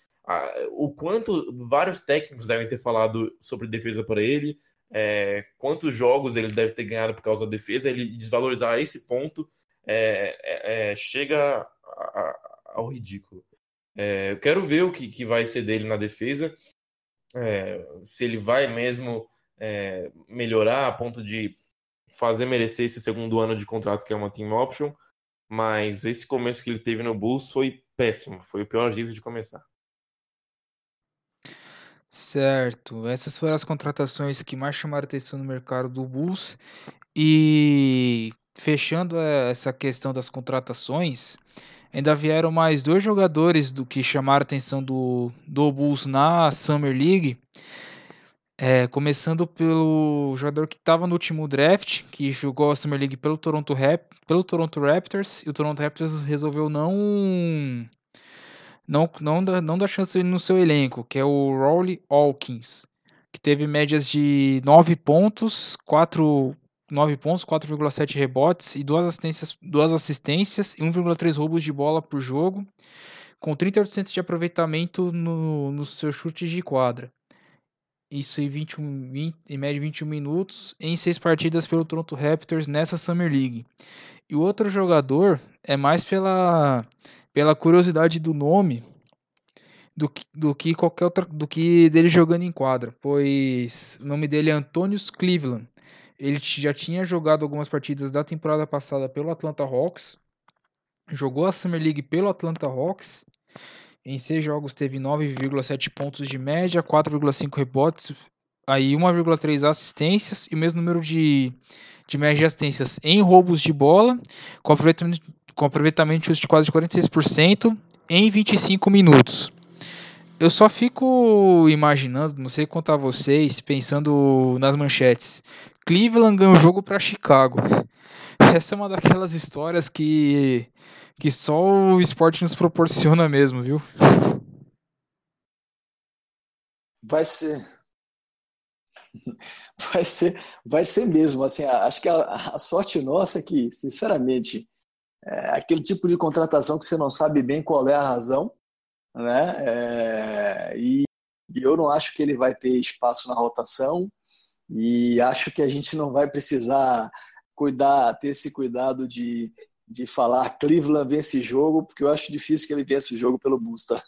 o quanto vários técnicos devem ter falado sobre defesa para ele, é, quantos jogos ele deve ter ganhado por causa da defesa, ele desvalorizar esse ponto é, é, chega a, ao ridículo. É, eu quero ver o que, que vai ser dele na defesa, é, se ele vai mesmo é, melhorar a ponto de fazer merecer esse segundo ano de contrato que é uma team option, mas esse começo que ele teve no Bulls foi péssimo, foi o pior jeito de começar. Certo, essas foram as contratações que mais chamaram atenção no mercado do Bulls e fechando essa questão das contratações, Ainda vieram mais dois jogadores do que chamaram a atenção do, do Bulls na Summer League. É, começando pelo jogador que estava no último draft, que jogou a Summer League pelo Toronto, Rap, pelo Toronto Raptors, e o Toronto Raptors resolveu não não, não, dá, não dá chance no seu elenco, que é o Rowley Hawkins, que teve médias de 9 pontos, 4, 9 pontos, 4,7 rebotes e duas assistências, duas assistências e 1,3 roubos de bola por jogo, com 30% de aproveitamento no, nos seus chutes de quadra. Isso em, 21, 20, em média 21 minutos em seis partidas pelo Toronto Raptors nessa Summer League. E o outro jogador é mais pela, pela curiosidade do nome do que, do que qualquer outra, do que dele jogando em quadra, pois o nome dele é Antonius Cleveland. Ele já tinha jogado algumas partidas da temporada passada pelo Atlanta Hawks, jogou a Summer League pelo Atlanta Hawks. Em seis jogos teve 9,7 pontos de média, 4,5 rebotes, aí 1,3 assistências e o mesmo número de, de média de assistências em roubos de bola, com aproveitamento, com aproveitamento de quase 46% em 25 minutos. Eu só fico imaginando, não sei quanto a vocês, pensando nas manchetes. Cleveland ganhou o jogo para Chicago. Essa é uma daquelas histórias que, que só o esporte nos proporciona mesmo, viu? Vai ser. Vai ser, vai ser mesmo. Assim, acho que a, a sorte nossa é que, sinceramente, é aquele tipo de contratação que você não sabe bem qual é a razão, né? É, e, e eu não acho que ele vai ter espaço na rotação. E acho que a gente não vai precisar cuidar, ter esse cuidado de, de falar Cleveland vence jogo, porque eu acho difícil que ele vença o jogo pelo Busta.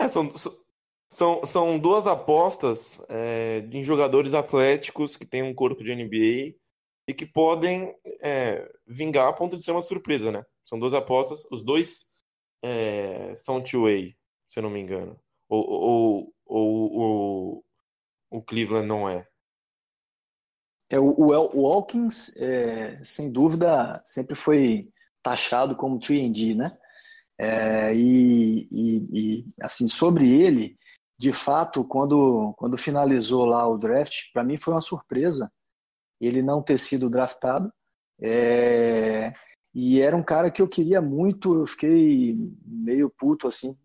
É, são, são, são duas apostas é, em jogadores atléticos que têm um corpo de NBA e que podem é, vingar a ponto de ser uma surpresa, né? São duas apostas, os dois é, são two-way, se eu não me engano. Ou, ou, ou, ou, o Cleveland não é? É, o, o, o é, sem dúvida, sempre foi taxado como 3D, né? É, e, e, e, assim, sobre ele, de fato, quando, quando finalizou lá o draft, para mim foi uma surpresa ele não ter sido draftado. É, e era um cara que eu queria muito, eu fiquei meio puto assim,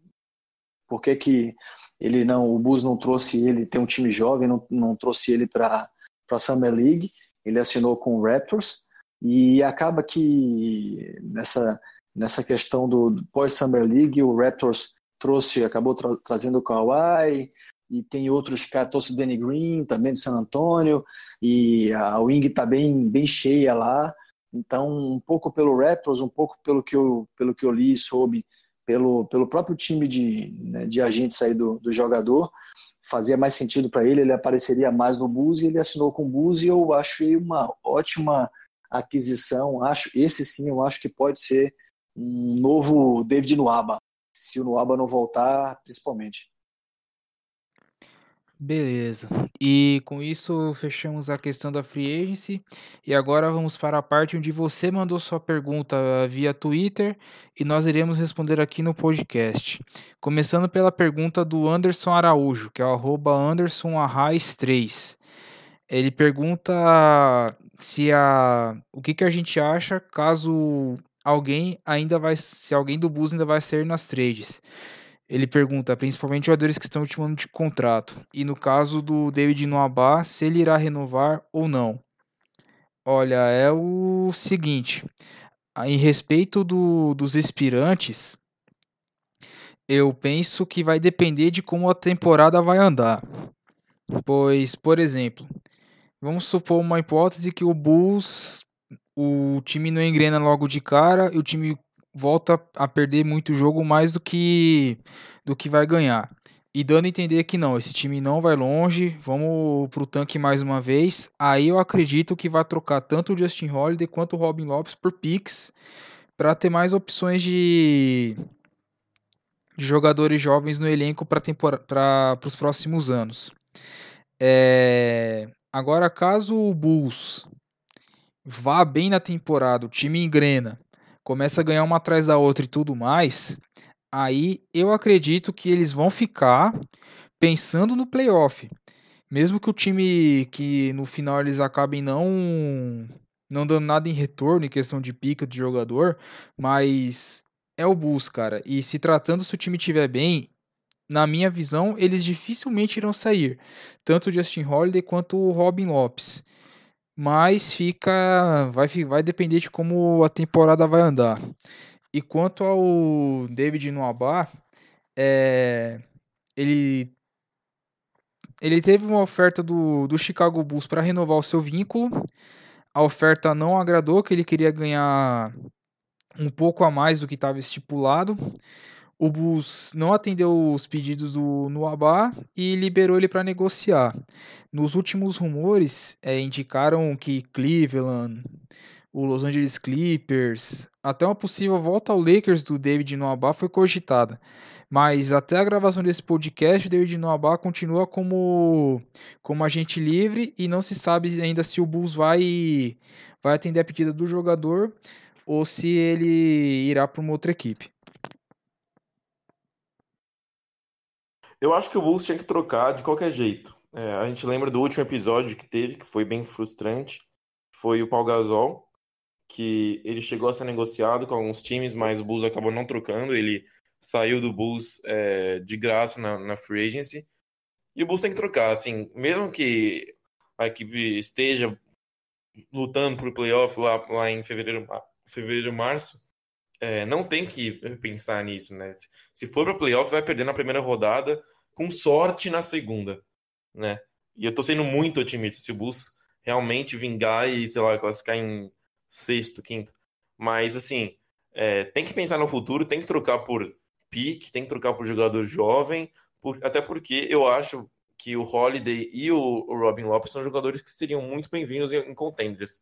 porque que ele não, o Bulls não trouxe ele, tem um time jovem, não, não trouxe ele para a Summer League. Ele assinou com o Raptors e acaba que nessa nessa questão do pós-Summer League, o Raptors trouxe, acabou tra trazendo o Kawhi, e tem outros caras, trouxe o Danny Green, também de San Antonio, e a Wing está bem, bem cheia lá. Então, um pouco pelo Raptors, um pouco pelo que eu, pelo que eu li e soube, pelo, pelo próprio time de, né, de agentes aí do, do jogador, fazia mais sentido para ele, ele apareceria mais no Bulls e ele assinou com o Bulls e eu achei uma ótima aquisição, acho esse sim eu acho que pode ser um novo David Nuaba, se o Nuaba não voltar, principalmente. Beleza. E com isso fechamos a questão da free agency. E agora vamos para a parte onde você mandou sua pergunta via Twitter e nós iremos responder aqui no podcast. Começando pela pergunta do Anderson Araújo, que é o AndersonArrais3. Ele pergunta se a o que, que a gente acha caso alguém ainda vai se alguém do Bulls ainda vai sair nas trades. Ele pergunta, principalmente jogadores que estão ultimando de contrato. E no caso do David Noabá, se ele irá renovar ou não. Olha, é o seguinte. Em respeito do, dos expirantes, eu penso que vai depender de como a temporada vai andar. Pois, por exemplo, vamos supor uma hipótese que o Bulls, o time não engrena logo de cara e o time volta a perder muito jogo mais do que do que vai ganhar. E dando a entender que não, esse time não vai longe, vamos pro tanque mais uma vez. Aí eu acredito que vai trocar tanto o Justin Holiday quanto o Robin Lopes por picks para ter mais opções de, de jogadores jovens no elenco para os próximos anos. É... Agora, caso o Bulls vá bem na temporada, o time engrena começa a ganhar uma atrás da outra e tudo mais, aí eu acredito que eles vão ficar pensando no playoff. Mesmo que o time que no final eles acabem não não dando nada em retorno em questão de pica de jogador, mas é, o Bulls, cara. E se tratando se o time estiver bem, na minha visão, eles dificilmente irão sair. Tanto o Justin Holiday quanto o Robin Lopes. Mas fica. Vai, vai depender de como a temporada vai andar. E quanto ao David Noabá, é, ele ele teve uma oferta do, do Chicago Bulls para renovar o seu vínculo. A oferta não agradou, que ele queria ganhar um pouco a mais do que estava estipulado. O Bulls não atendeu os pedidos do Nuabá e liberou ele para negociar. Nos últimos rumores, é, indicaram que Cleveland, o Los Angeles Clippers, até uma possível volta ao Lakers do David Nuabá foi cogitada. Mas até a gravação desse podcast, David Noabá continua como, como agente livre e não se sabe ainda se o Bulls vai, vai atender a pedida do jogador ou se ele irá para uma outra equipe. Eu acho que o Bulls tinha que trocar de qualquer jeito. É, a gente lembra do último episódio que teve, que foi bem frustrante. Foi o Paul Gasol, que ele chegou a ser negociado com alguns times, mas o Bulls acabou não trocando. Ele saiu do Bulls é, de graça na, na free agency. E o Bulls tem que trocar, assim, mesmo que a equipe esteja lutando por playoff lá, lá em fevereiro, fevereiro março, é, não tem que pensar nisso, né? Se, for para playoff, vai perder na primeira rodada, com sorte na segunda, né? E eu tô sendo muito otimista se o Bulls realmente vingar e, sei lá, classificar em sexto, quinto. Mas, assim, é, tem que pensar no futuro, tem que trocar por pique, tem que trocar por jogador jovem, por, até porque eu acho que o Holiday e o, o Robin Lopes são jogadores que seriam muito bem-vindos em, em, contenders.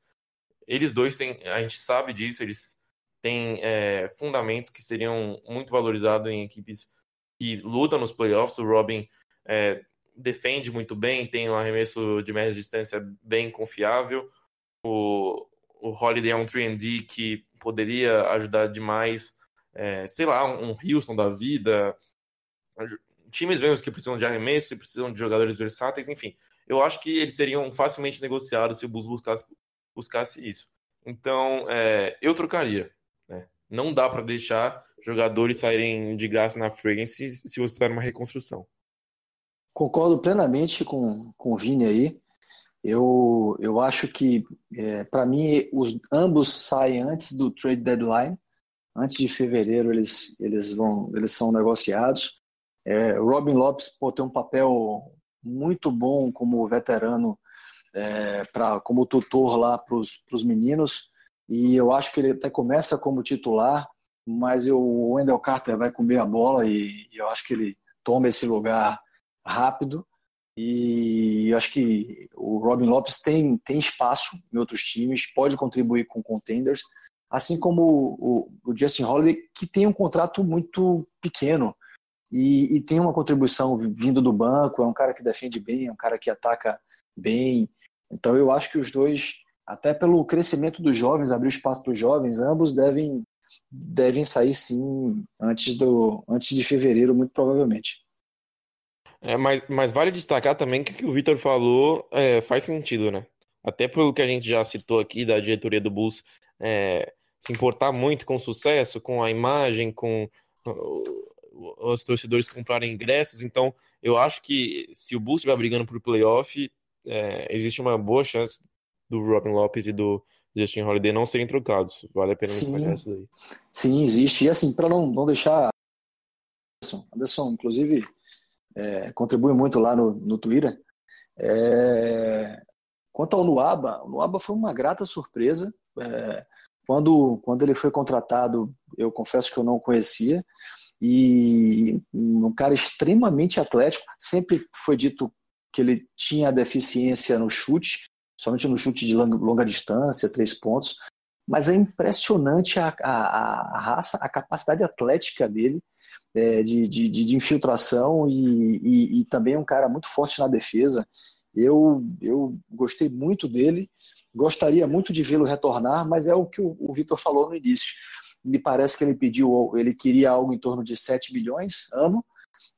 Eles dois têm, a gente sabe disso, eles têm é, fundamentos que seriam muito valorizados em equipes que lutam nos playoffs. O Robin é, defende muito bem, tem um arremesso de média distância bem confiável. O, o Holiday é um 3D que poderia ajudar demais é, sei lá, um Houston da vida, times mesmo que precisam de arremesso e precisam de jogadores versáteis, enfim. Eu acho que eles seriam facilmente negociados se o Bulls buscasse, buscasse isso. Então, é, eu trocaria. Não dá para deixar jogadores saírem de graça na free se, se você está numa reconstrução. Concordo plenamente com, com o Vini aí. Eu, eu acho que, é, para mim, os, ambos saem antes do trade deadline antes de fevereiro eles, eles, vão, eles são negociados. É, Robin Lopes pô, tem um papel muito bom como veterano, é, pra, como tutor lá para os meninos, e eu acho que ele até começa como titular, mas eu, o Wendell Carter vai comer a bola e, e eu acho que ele toma esse lugar rápido. E eu acho que o Robin Lopes tem, tem espaço em outros times, pode contribuir com contenders assim como o, o, Justin Holiday, que tem um contrato muito pequeno e, e, tem uma contribuição vindo do banco, é um cara que defende bem, é um cara que ataca bem. Então eu acho que os dois, até pelo crescimento dos jovens, abrir espaço para os jovens, ambos devem devem sair sim antes do antes de fevereiro, muito provavelmente. É, mas, mas vale destacar também que o que o Vitor falou é, faz sentido, né? Até pelo que a gente já citou aqui da diretoria do Bulls é, se importar muito com o sucesso, com a imagem, com os torcedores comprarem ingressos. Então, eu acho que se o Bulls estiver brigando por playoff, é, existe uma boa chance do Robin Lopes e do Justin Holiday não serem trocados. Vale a pena Sim. isso daí. Sim, existe. E assim, para não, não deixar. Anderson, Anderson inclusive, é, contribui muito lá no, no Twitter. É... Quanto ao Nuaba, o Nuaba foi uma grata surpresa. É... Quando, quando ele foi contratado, eu confesso que eu não conhecia, e um cara extremamente atlético, sempre foi dito que ele tinha deficiência no chute, somente no chute de longa distância, três pontos, mas é impressionante a, a, a raça, a capacidade atlética dele, é, de, de, de, infiltração e, e, e, também é um cara muito forte na defesa. Eu, eu gostei muito dele Gostaria muito de vê-lo retornar, mas é o que o, o Vitor falou no início. Me parece que ele pediu, ele queria algo em torno de 7 milhões ano,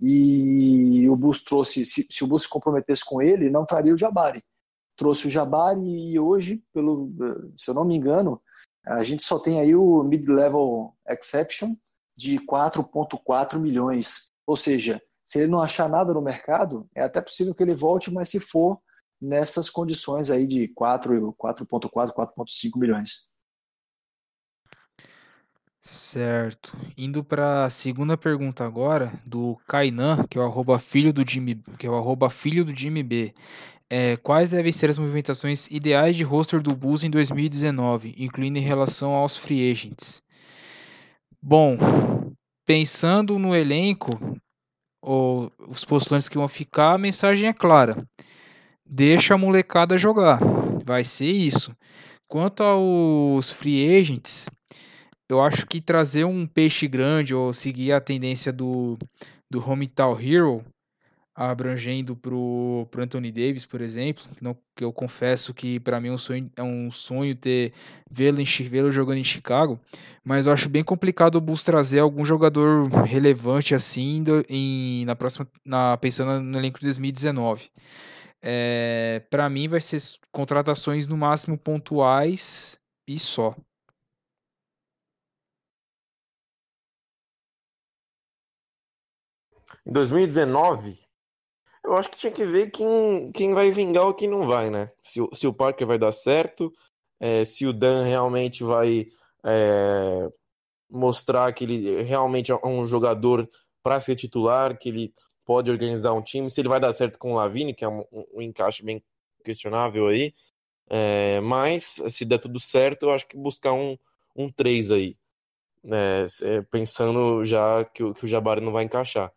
e o Bus trouxe, se, se o Bus se comprometesse com ele, não traria o Jabari. Trouxe o Jabari e hoje, pelo, se eu não me engano, a gente só tem aí o mid-level exception de 4,4 milhões. Ou seja, se ele não achar nada no mercado, é até possível que ele volte, mas se for nessas condições aí de 4, 4,4, 4,5 milhões. Certo. Indo para a segunda pergunta agora, do Kainan, que é o arroba filho do Jimmy, que é o arroba filho do Jimmy B. É, quais devem ser as movimentações ideais de roster do Bulls em 2019, incluindo em relação aos free agents? Bom, pensando no elenco, ou os postulantes que vão ficar, a mensagem é clara. Deixa a molecada jogar. Vai ser isso. Quanto aos free agents, eu acho que trazer um peixe grande ou seguir a tendência do, do Hometown Hero, abrangendo para o Anthony Davis, por exemplo, não, que eu confesso que para mim é um sonho, é um sonho ter vê-lo vê jogando em Chicago, mas eu acho bem complicado o Bulls trazer algum jogador relevante assim do, em, na próxima, na, pensando no elenco de 2019. É, para mim vai ser contratações no máximo pontuais e só. Em 2019, eu acho que tinha que ver quem, quem vai vingar ou quem não vai, né? Se, se o Parker vai dar certo, é, se o Dan realmente vai é, mostrar que ele realmente é um jogador para ser titular, que ele pode organizar um time, se ele vai dar certo com o Lavine, que é um, um encaixe bem questionável aí. É, mas, se der tudo certo, eu acho que buscar um, um 3 aí. Né? pensando já que, que o Jabari não vai encaixar.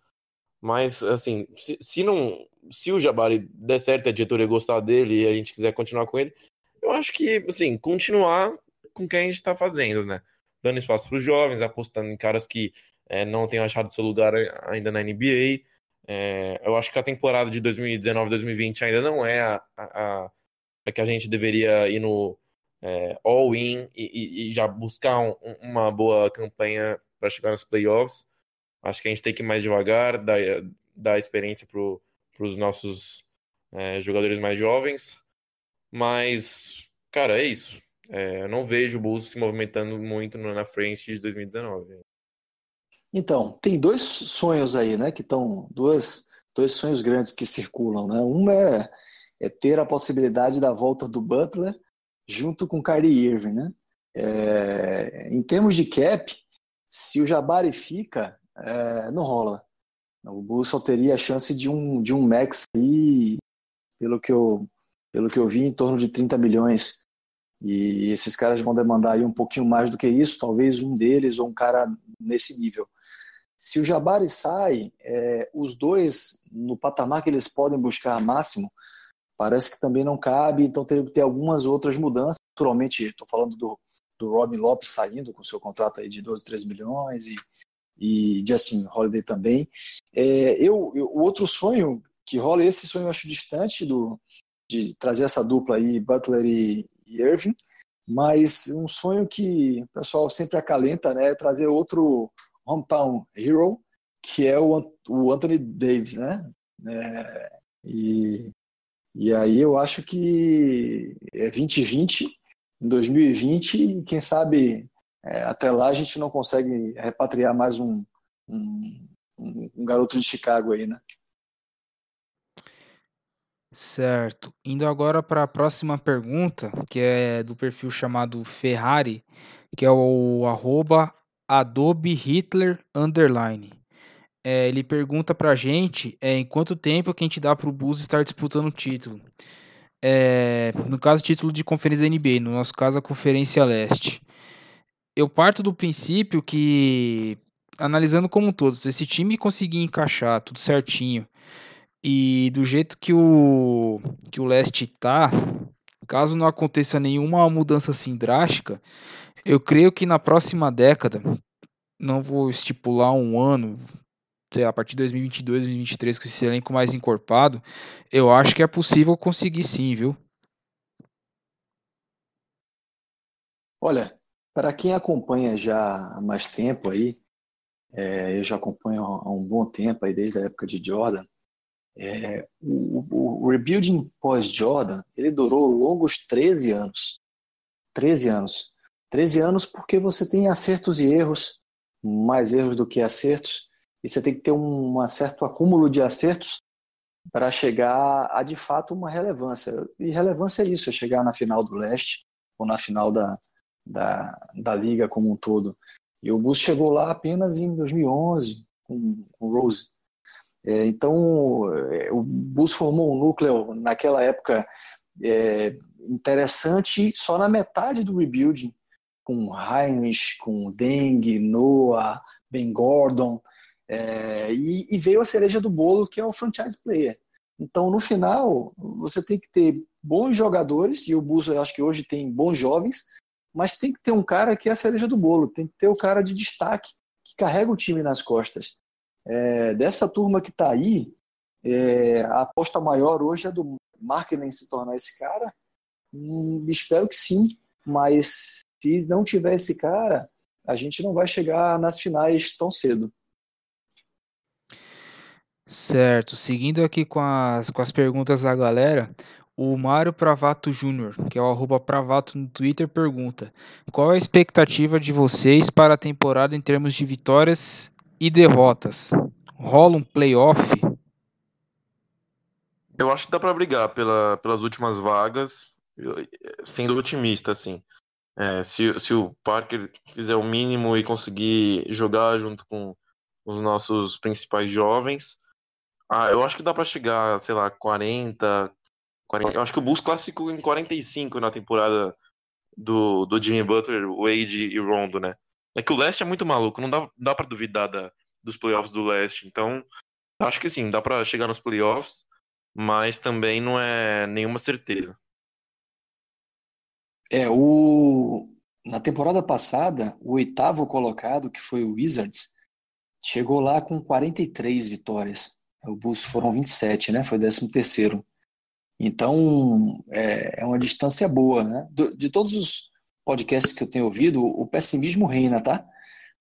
Mas, assim, se, se não. Se o Jabari der certo, a diretoria gostar dele e a gente quiser continuar com ele, eu acho que, assim, continuar com o que a gente está fazendo, né? Dando espaço para os jovens, apostando em caras que é, não tenham achado seu lugar ainda na NBA. É, eu acho que a temporada de 2019-2020 ainda não é a, a, a, que a gente deveria ir no é, all-in e, e, já buscar um, uma boa campanha para chegar nos playoffs. Acho que a gente tem que ir mais devagar, dar, dar experiência para os nossos é, jogadores mais jovens. Mas, cara, é isso. É, eu não vejo o Bulls se movimentando muito na frente de 2019. Então, tem dois sonhos aí, né? Que estão dois, dois sonhos grandes que circulam, né? Um é, é ter a possibilidade da volta do Butler junto com Kyrie Irving, né? É, em termos de cap, se o Jabari fica, é, não rola. O Bulls só teria a chance de um, de um max aí, pelo que, eu, pelo que eu vi, em torno de 30 milhões. E esses caras vão demandar aí um pouquinho mais do que isso, talvez um deles ou um cara nesse nível. Se o Jabari sai, é, os dois, no patamar que eles podem buscar máximo, parece que também não cabe, então teria que ter algumas outras mudanças. Naturalmente, estou falando do, do Robin Lopes saindo com seu contrato aí de 12, 13 milhões e e Justin Holiday também. É, eu, eu, o outro sonho que rola, esse sonho eu acho distante do, de trazer essa dupla aí, Butler e, e Irving, mas um sonho que o pessoal sempre acalenta, né, é trazer outro hometown hero, que é o, o Anthony Davis, né? É, e, e aí eu acho que é 2020, em 2020, quem sabe é, até lá a gente não consegue repatriar mais um, um, um garoto de Chicago aí, né? Certo. Indo agora para a próxima pergunta, que é do perfil chamado Ferrari, que é o arroba Adobe Hitler Underline. É, ele pergunta para a gente é, em quanto tempo que a gente dá para o Bulls estar disputando o título. É, no caso, título de conferência da NBA, no nosso caso, a Conferência Leste eu parto do princípio que, analisando como todo, se esse time conseguir encaixar tudo certinho e do jeito que o, que o Leste tá, caso não aconteça nenhuma mudança assim drástica, eu creio que na próxima década, não vou estipular um ano, sei lá, a partir de 2022, 2023, com esse elenco mais encorpado, eu acho que é possível conseguir sim, viu? Olha, para quem acompanha já há mais tempo aí, é, eu já acompanho há um bom tempo aí, desde a época de Jordan, é, o, o, rebuilding pós-Jordan, ele durou longos 13 anos. 13 anos. 13 anos porque você tem acertos e erros, mais erros do que acertos, e você tem que ter um, um certo acúmulo de acertos para chegar a de fato uma relevância. E relevância é isso, é chegar na final do leste ou na final da, da, da liga como um todo. E o Bulls chegou lá apenas em 2011 com, com o Rose. É, então, é, o Bulls formou um núcleo naquela época é, interessante só na metade do rebuilding, com Heinrich, com Deng, Noah, Ben Gordon, é, e, e, veio a cereja do bolo, que é o franchise player. Então, no final, você tem que ter bons jogadores, e o Bulls eu acho que hoje tem bons jovens, mas tem que ter um cara que é a cereja do bolo, tem que ter o cara de destaque, que carrega o time nas costas. É, dessa turma que está aí, é, a aposta maior hoje é do Markkinen se tornar esse cara. Hum, espero que sim, mas se não tiver esse cara, a gente não vai chegar nas finais tão cedo. Certo, seguindo aqui com as, com as perguntas da galera, o Mário Pravato Júnior, que é o arroba Pravato no Twitter, pergunta: Qual a expectativa de vocês para a temporada em termos de vitórias e derrotas? Rola um playoff? Eu acho que dá para brigar pela, pelas últimas vagas, sendo otimista, assim. É, se, se o Parker fizer o mínimo e conseguir jogar junto com os nossos principais jovens, ah, eu acho que dá para chegar, sei lá, 40, 40. Eu acho que o Bulls classificou em 45 na temporada do, do Jimmy Butler, Wade e Rondo, né? É que o leste é muito maluco, não dá, dá para duvidar da, dos playoffs do leste. Então, acho que sim, dá para chegar nos playoffs, mas também não é nenhuma certeza. É, o... na temporada passada, o oitavo colocado, que foi o Wizards, chegou lá com 43 vitórias. O Bulls foram 27, né? Foi 13 terceiro. Então, é, é uma distância boa, né? De todos os podcasts que eu tenho ouvido, o pessimismo reina, tá?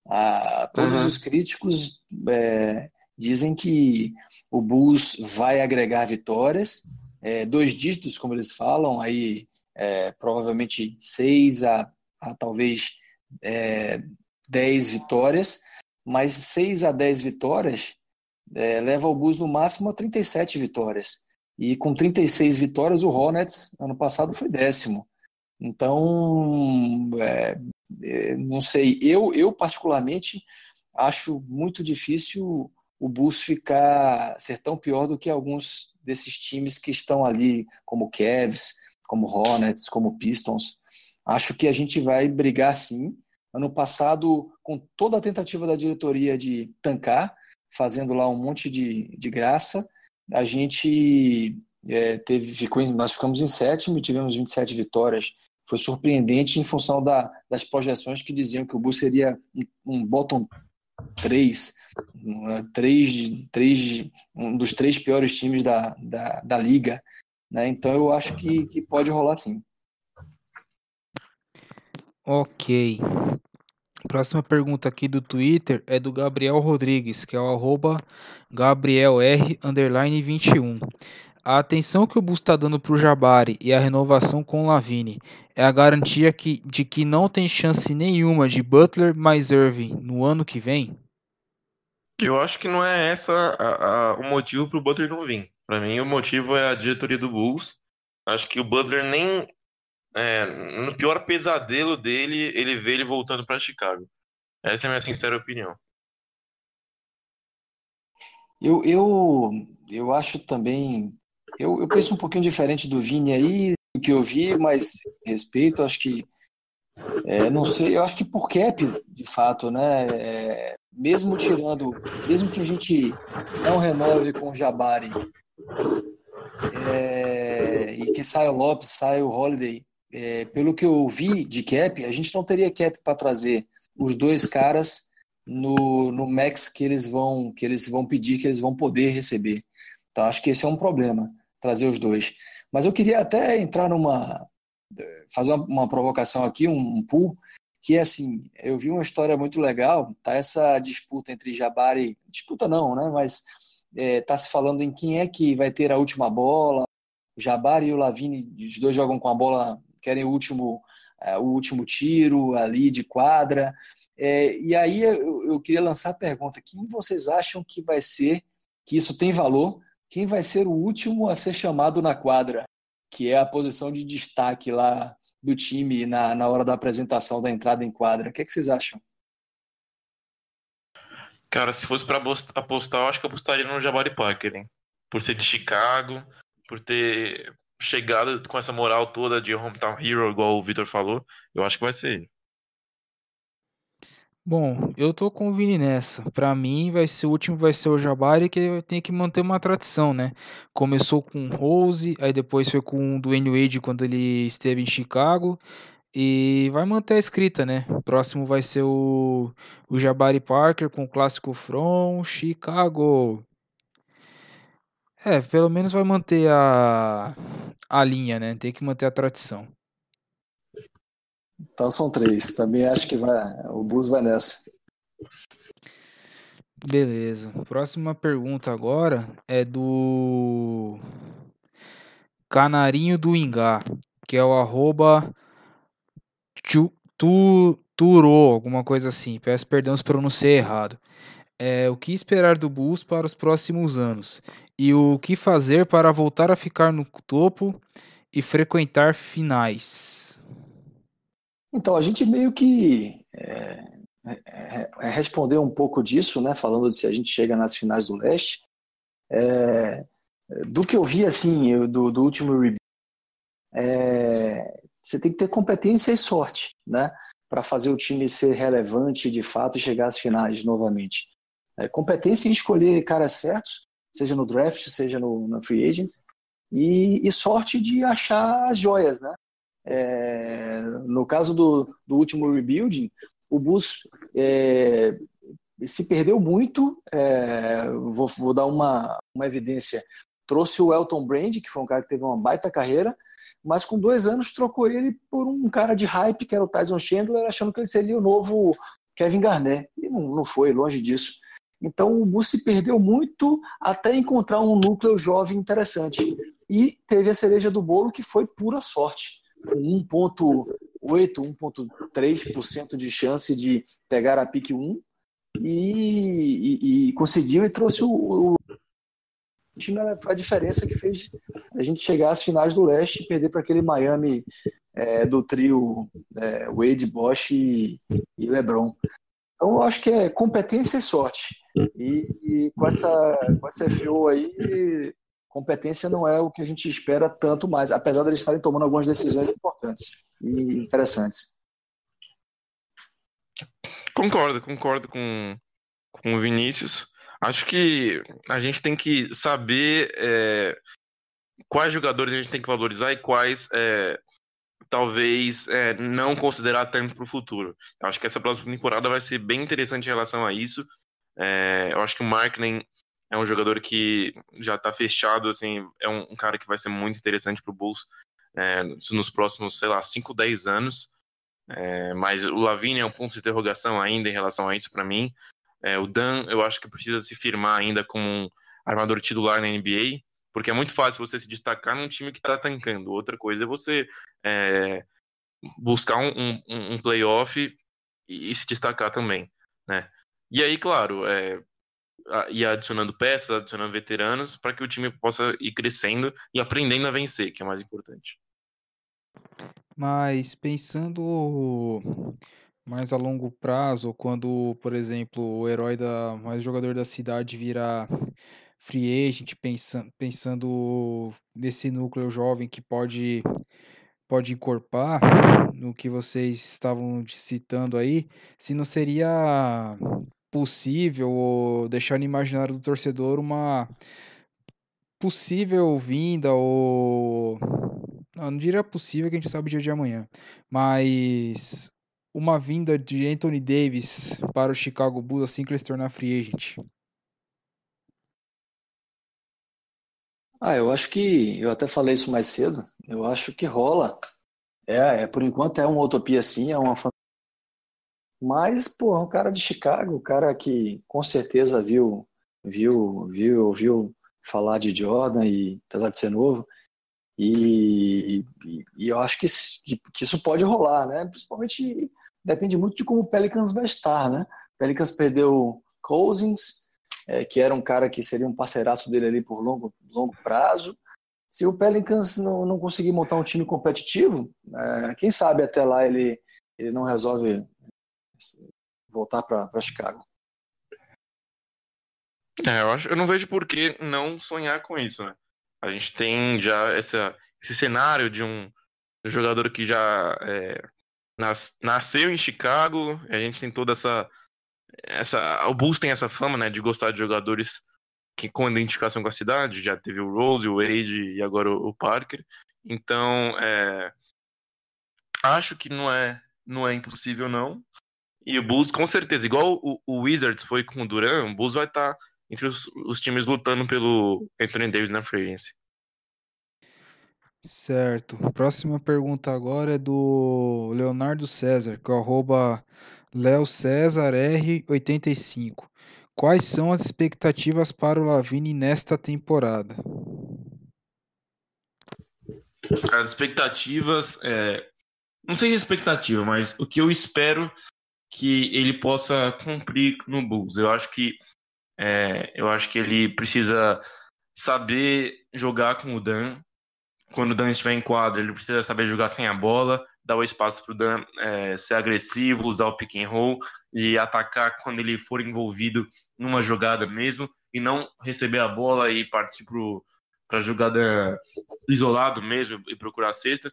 Ah, todos uhum. os críticos é, dizem que o Bulls vai agregar vitórias, é, dois dígitos, como eles falam, aí é, provavelmente seis a, a talvez é, dez vitórias, mas seis a dez vitórias é, leva o Bulls no máximo a 37 vitórias. E com 36 vitórias, o Hornets, ano passado, foi décimo. Então, é, é, não sei, eu, eu particularmente acho muito difícil o Bulls ficar ser tão pior do que alguns desses times que estão ali, como Cavs, como Hornets, como Pistons. Acho que a gente vai brigar sim. Ano passado, com toda a tentativa da diretoria de tancar, fazendo lá um monte de, de graça, a gente é, teve, ficou nós ficamos em sétimo e tivemos 27 vitórias. Foi surpreendente em função da, das projeções que diziam que o Bulls seria um, um bottom 3, um, três, três, um dos três piores times da, da, da liga. Né? Então eu acho que, que pode rolar sim. Ok. Próxima pergunta aqui do Twitter é do Gabriel Rodrigues, que é o arroba GabrielR21. A atenção que o Bus está dando para o Jabari e a renovação com o Lavine é a garantia que, de que não tem chance nenhuma de Butler mais Irving no ano que vem? Eu acho que não é essa a, a, o motivo para o Butler não vir. Para mim, o motivo é a diretoria do Bulls. Acho que o Butler nem é, no pior pesadelo dele, ele vê ele voltando para Chicago. Essa é a minha sincera opinião. Eu, eu, eu acho também. Eu, eu penso um pouquinho diferente do Vini aí, do que eu vi, mas respeito, acho que. É, não sei, eu acho que por cap, de fato, né? É, mesmo tirando, mesmo que a gente não renove com o Jabari é, e que saia o Lopes, saia o Holiday, é, pelo que eu vi de cap, a gente não teria cap para trazer os dois caras no, no max que eles vão que eles vão pedir, que eles vão poder receber. Então acho que esse é um problema, trazer os dois. Mas eu queria até entrar numa fazer uma, uma provocação aqui, um, um que é assim, eu vi uma história muito legal, tá essa disputa entre Jabari, disputa não, né, mas é, tá se falando em quem é que vai ter a última bola, o Jabari e o Lavini, os dois jogam com a bola querem o último, é, o último tiro ali de quadra. É, e aí eu, eu, queria lançar a pergunta: quem vocês acham que vai ser, que isso tem valor? Quem vai ser o último a ser chamado na quadra? Que é a posição de destaque lá do time na, na hora da apresentação da entrada em quadra. O que, é que vocês acham? Cara, se fosse para apostar, eu acho que eu apostaria no Jabari Parker, hein? Por ser de Chicago, por ter chegado com essa moral toda de hometown hero, igual o Victor falou, eu acho que vai ser ele. Bom, eu tô com o Vini nessa. Pra mim, vai ser o último, vai ser o Jabari, que tem que manter uma tradição, né? Começou com Rose, aí depois foi com o Dwayne Wade quando ele esteve em Chicago. E vai manter a escrita, né? Próximo vai ser o, o Jabari Parker com o clássico From Chicago. É, pelo menos vai manter a, a linha, né? Tem que manter a tradição. Então são três. Também acho que vai, o Bus vai nessa. Beleza. Próxima pergunta agora é do Canarinho do Ingá, que é o arroba tu, tu, Turou, alguma coisa assim. Peço perdão se pronunciei errado. É, o que esperar do Bulls para os próximos anos? E o que fazer para voltar a ficar no topo e frequentar finais? Então, a gente meio que é, é, é respondeu um pouco disso, né? Falando de se a gente chega nas finais do leste. É, do que eu vi, assim, do, do último review, é, você tem que ter competência e sorte, né? Para fazer o time ser relevante de fato e chegar às finais novamente. É, competência em escolher caras certos, seja no draft, seja no, free agents, e, e, sorte de achar as joias, né? É, no caso do, do último rebuilding, o Bus é, se perdeu muito. É, vou, vou, dar uma, uma evidência. Trouxe o Elton Brand, que foi um cara que teve uma baita carreira, mas com dois anos trocou ele por um cara de hype, que era o Tyson Chandler, achando que ele seria o novo Kevin Garnett. E não, não foi, longe disso. Então o Bus se perdeu muito até encontrar um núcleo jovem interessante. E teve a cereja do bolo que foi pura sorte. Com 1,8, 1,3% de chance de pegar a pique 1 e, e, e conseguiu e trouxe o, o time a diferença que fez a gente chegar às finais do leste e perder para aquele Miami é, do trio é, Wade, Bosch e, e, LeBron. Então eu acho que é competência e sorte. E, e com essa com essa FO aí, competência não é o que a gente espera tanto mais, apesar de eles estarem tomando algumas decisões importantes e interessantes. Concordo, concordo com, com o Vinícius. Acho que a gente tem que saber é, quais jogadores a gente tem que valorizar e quais é, talvez é, não considerar tanto para o futuro. Eu acho que essa próxima temporada vai ser bem interessante em relação a isso. É, eu acho que o Markkinen é um jogador que já está fechado, assim, é um, um, cara que vai ser muito interessante para o Bulls é, nos próximos, sei lá, 5, 10 anos. É, mas o Lavigne é um ponto de interrogação ainda em relação a isso para mim. É, o Dan, eu acho que precisa se firmar ainda como um armador titular na NBA, porque é muito fácil você se destacar num time que está tancando. Outra coisa é você é, buscar um, um, um playoff e, e, se destacar também, né? E aí, claro, é, ir adicionando peças, adicionando veteranos, para que o time possa ir crescendo e aprendendo a vencer, que é mais importante. Mas pensando mais a longo prazo, quando, por exemplo, o herói da mais jogador da cidade virar free agent, pensando, pensando nesse núcleo jovem que pode pode encorpar no que vocês estavam citando aí, se não seria possível deixar no imaginário do torcedor uma possível vinda ou não, não diria possível que a gente sabe o dia de amanhã, mas uma vinda de Anthony Davis para o Chicago Bulls assim que ele se tornar free agent? Ah, eu acho que eu até falei isso mais cedo. Eu acho que rola. É, é por enquanto é uma utopia sim, é uma mas pô, um cara de Chicago, um cara que com certeza viu, viu, viu, ouviu falar de Jordan e apesar de ser novo, E, e, e eu acho que, que, isso pode rolar, né? Principalmente depende muito de como o Pelicans vai estar, né? O Pelicans perdeu Cousins, é, que era um cara que seria um parceiraço dele ali por longo, longo prazo. Se o Pelicans não, não conseguir montar um time competitivo, é, quem sabe até lá ele, ele não resolve voltar para Chicago. É, eu, acho, eu não vejo por que não sonhar com isso, né? A gente tem já essa, esse cenário de um jogador que já é, nas, nasceu em Chicago, a gente tem toda essa, essa. O Bulls tem essa fama, né, de gostar de jogadores que com identificação com a cidade, já teve o Rose, o Wade e agora o, o Parker. Então, é, acho que não é, não é impossível, não. E o Bulls, com certeza, igual o, o Wizards foi com o Duran, o Bulls vai estar tá entre os, os, times lutando pelo Anthony Davis na free. Certo. Próxima pergunta agora é do Leonardo César, que é o arroba Léo César R85. Quais são as expectativas para o Lavini nesta temporada? As expectativas, é... não sei se expectativa, mas o que eu espero que ele possa cumprir no Bulls. Eu acho que é... eu acho que ele precisa saber jogar com o Dan, quando o Dan estiver em quadro, ele precisa saber jogar sem a bola, dar o espaço para o Dan é, ser agressivo, usar o pick and roll e atacar quando ele for envolvido numa jogada mesmo e não receber a bola e partir para a jogada isolado mesmo e procurar a cesta.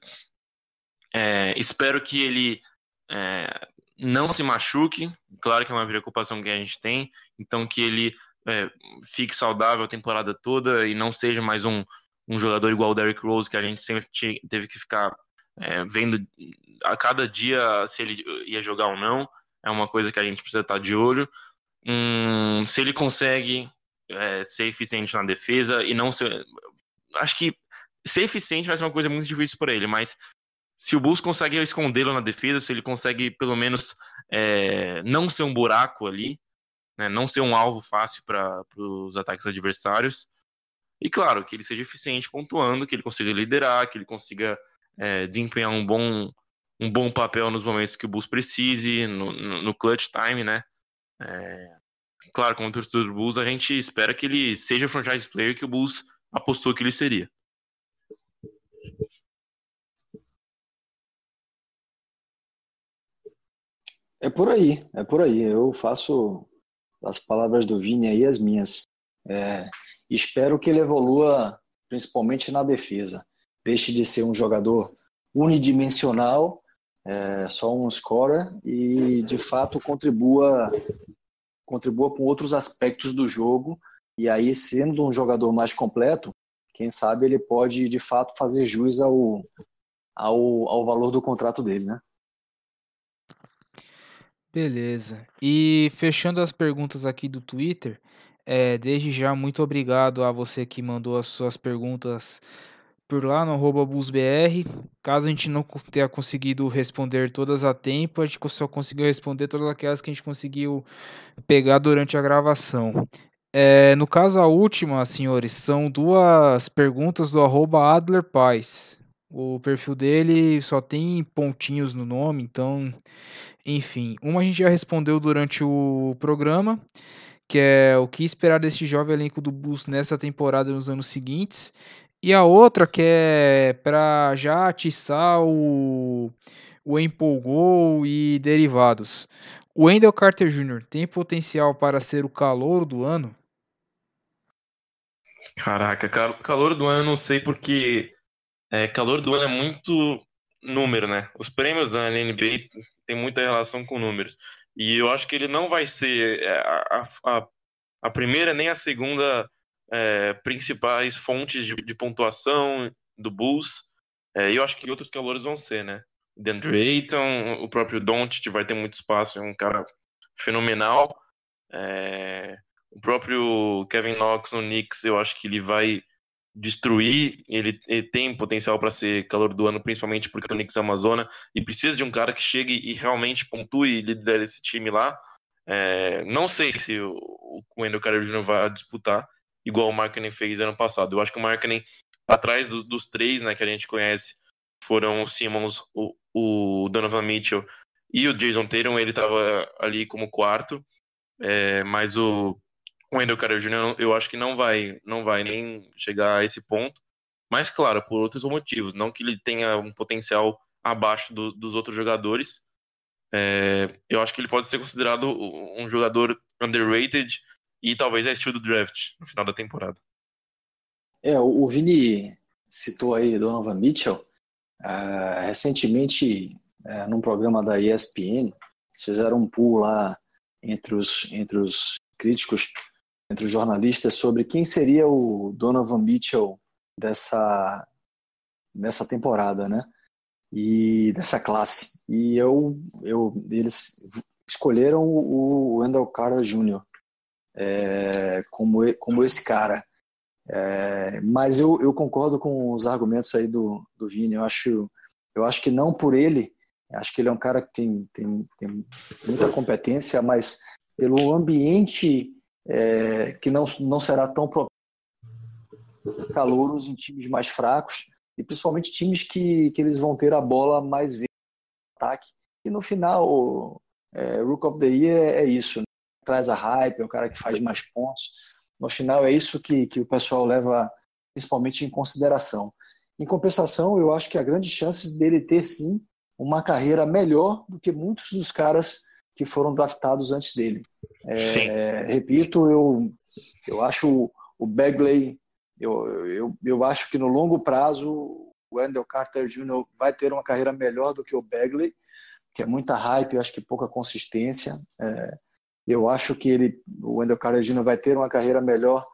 É, espero que ele é, não se machuque, claro que é uma preocupação que a gente tem, então que ele é, fique saudável a temporada toda e não seja mais um, um jogador igual o Derrick Rose, que a gente sempre teve que ficar é, vendo a cada dia se ele ia jogar ou não. É uma coisa que a gente precisa estar de olho. Hum, se ele consegue é, ser eficiente na defesa e não ser. Acho que ser eficiente vai ser uma coisa muito difícil para ele, mas se o Bulls consegue escondê-lo na defesa, se ele consegue pelo menos é, não ser um buraco ali, né, não ser um alvo fácil para os ataques adversários, e claro, que ele seja eficiente pontuando, que ele consiga liderar, que ele consiga é, desempenhar um bom, um bom papel nos momentos que o Bulls precise, no, no, no clutch time, né? É, claro, como torcedor do Bulls, a gente espera que ele seja o franchise player que o Bulls apostou que ele seria. É por aí, é por aí. Eu faço as palavras do Vini aí as minhas. É, Espero que ele evolua principalmente na defesa. Deixe de ser um jogador unidimensional, é, só um scorer, e de fato contribua, contribua com outros aspectos do jogo. E aí, sendo um jogador mais completo, quem sabe ele pode de fato fazer jus ao, ao, ao valor do contrato dele, né? Beleza. E fechando as perguntas aqui do Twitter, é, desde já, muito obrigado a você que mandou as suas perguntas por lá no BusBR. Caso a gente não tenha conseguido responder todas a tempo, a gente só conseguiu responder todas aquelas que a gente conseguiu pegar durante a gravação. É, no caso, a última, senhores, são duas perguntas do arroba Adler Paz. O perfil dele só tem pontinhos no nome, então, enfim. Uma a gente já respondeu durante o programa que é o que esperar deste jovem elenco do Bulls nessa temporada nos anos seguintes. E a outra que é para já atiçar o, o empolgou e derivados. O Wendell Carter Jr. tem potencial para ser o calor do ano? Caraca, calor do ano não sei porque é, calor do ano é muito número, né? Os prêmios da NBA tem muita relação com números. E eu acho que ele não vai ser é, a, a, a primeira nem a segunda é, principais fontes de, de, pontuação do Bulls. É, e eu acho que outros calores vão ser, né? DeAndre Ayton, o próprio Doncic vai ter muito espaço, é um cara fenomenal. É, o próprio Kevin Knox no Knicks, eu acho que ele vai destruir. Ele, ele tem potencial para ser calor do ano, principalmente porque o Knicks é uma zona e precisa de um cara que chegue e realmente pontue e lidere esse time lá. É, não sei se o, Wendell Carter Jr. vai disputar igual o Markkinen fez ano passado. Eu acho que o Markkinen atrás do, dos três, né, que a gente conhece, foram o Simmons, o, o Donovan Mitchell e o Jason Tatum, ele estava ali como quarto, é, mas o Wendell Carter Jr. eu acho que não vai, não vai nem chegar a esse ponto, mas claro, por outros motivos, não que ele tenha um potencial abaixo do, dos outros jogadores, é, eu acho que ele pode ser considerado um jogador underrated e talvez é estilo do draft no final da temporada. É, o Vini citou aí Donovan Mitchell. Uh, recentemente, uh, num programa da ESPN, fizeram um pool lá entre os, entre os críticos, entre os jornalistas, sobre quem seria o Donovan Mitchell dessa, dessa temporada, né? E dessa classe. E eu, eu, eles escolheram o Wendell Carter Jr. É, como, como esse cara. É, mas eu, eu concordo com os argumentos aí do, do Vini. Eu acho, eu acho que não por ele, acho que ele é um cara que tem, tem, tem muita competência, mas pelo ambiente é, que não, não será tão calouros em times mais fracos e principalmente times que, que eles vão ter a bola mais vezes no ataque. E no final, é, Rook of the Year é, é isso, né? Traz a hype, é o cara que faz mais pontos no final, é isso que, que o pessoal leva principalmente em consideração. Em compensação, eu acho que há grandes chances dele ter sim uma carreira melhor do que muitos dos caras que foram draftados antes dele. É, repito, eu, eu acho o Bagley, eu, eu, eu acho que no longo prazo o Wendell Carter Jr. vai ter uma carreira melhor do que o Bagley, que é muita hype, eu acho que pouca consistência. É, eu acho que ele, o Wendell Carter Jr. vai ter uma carreira melhor,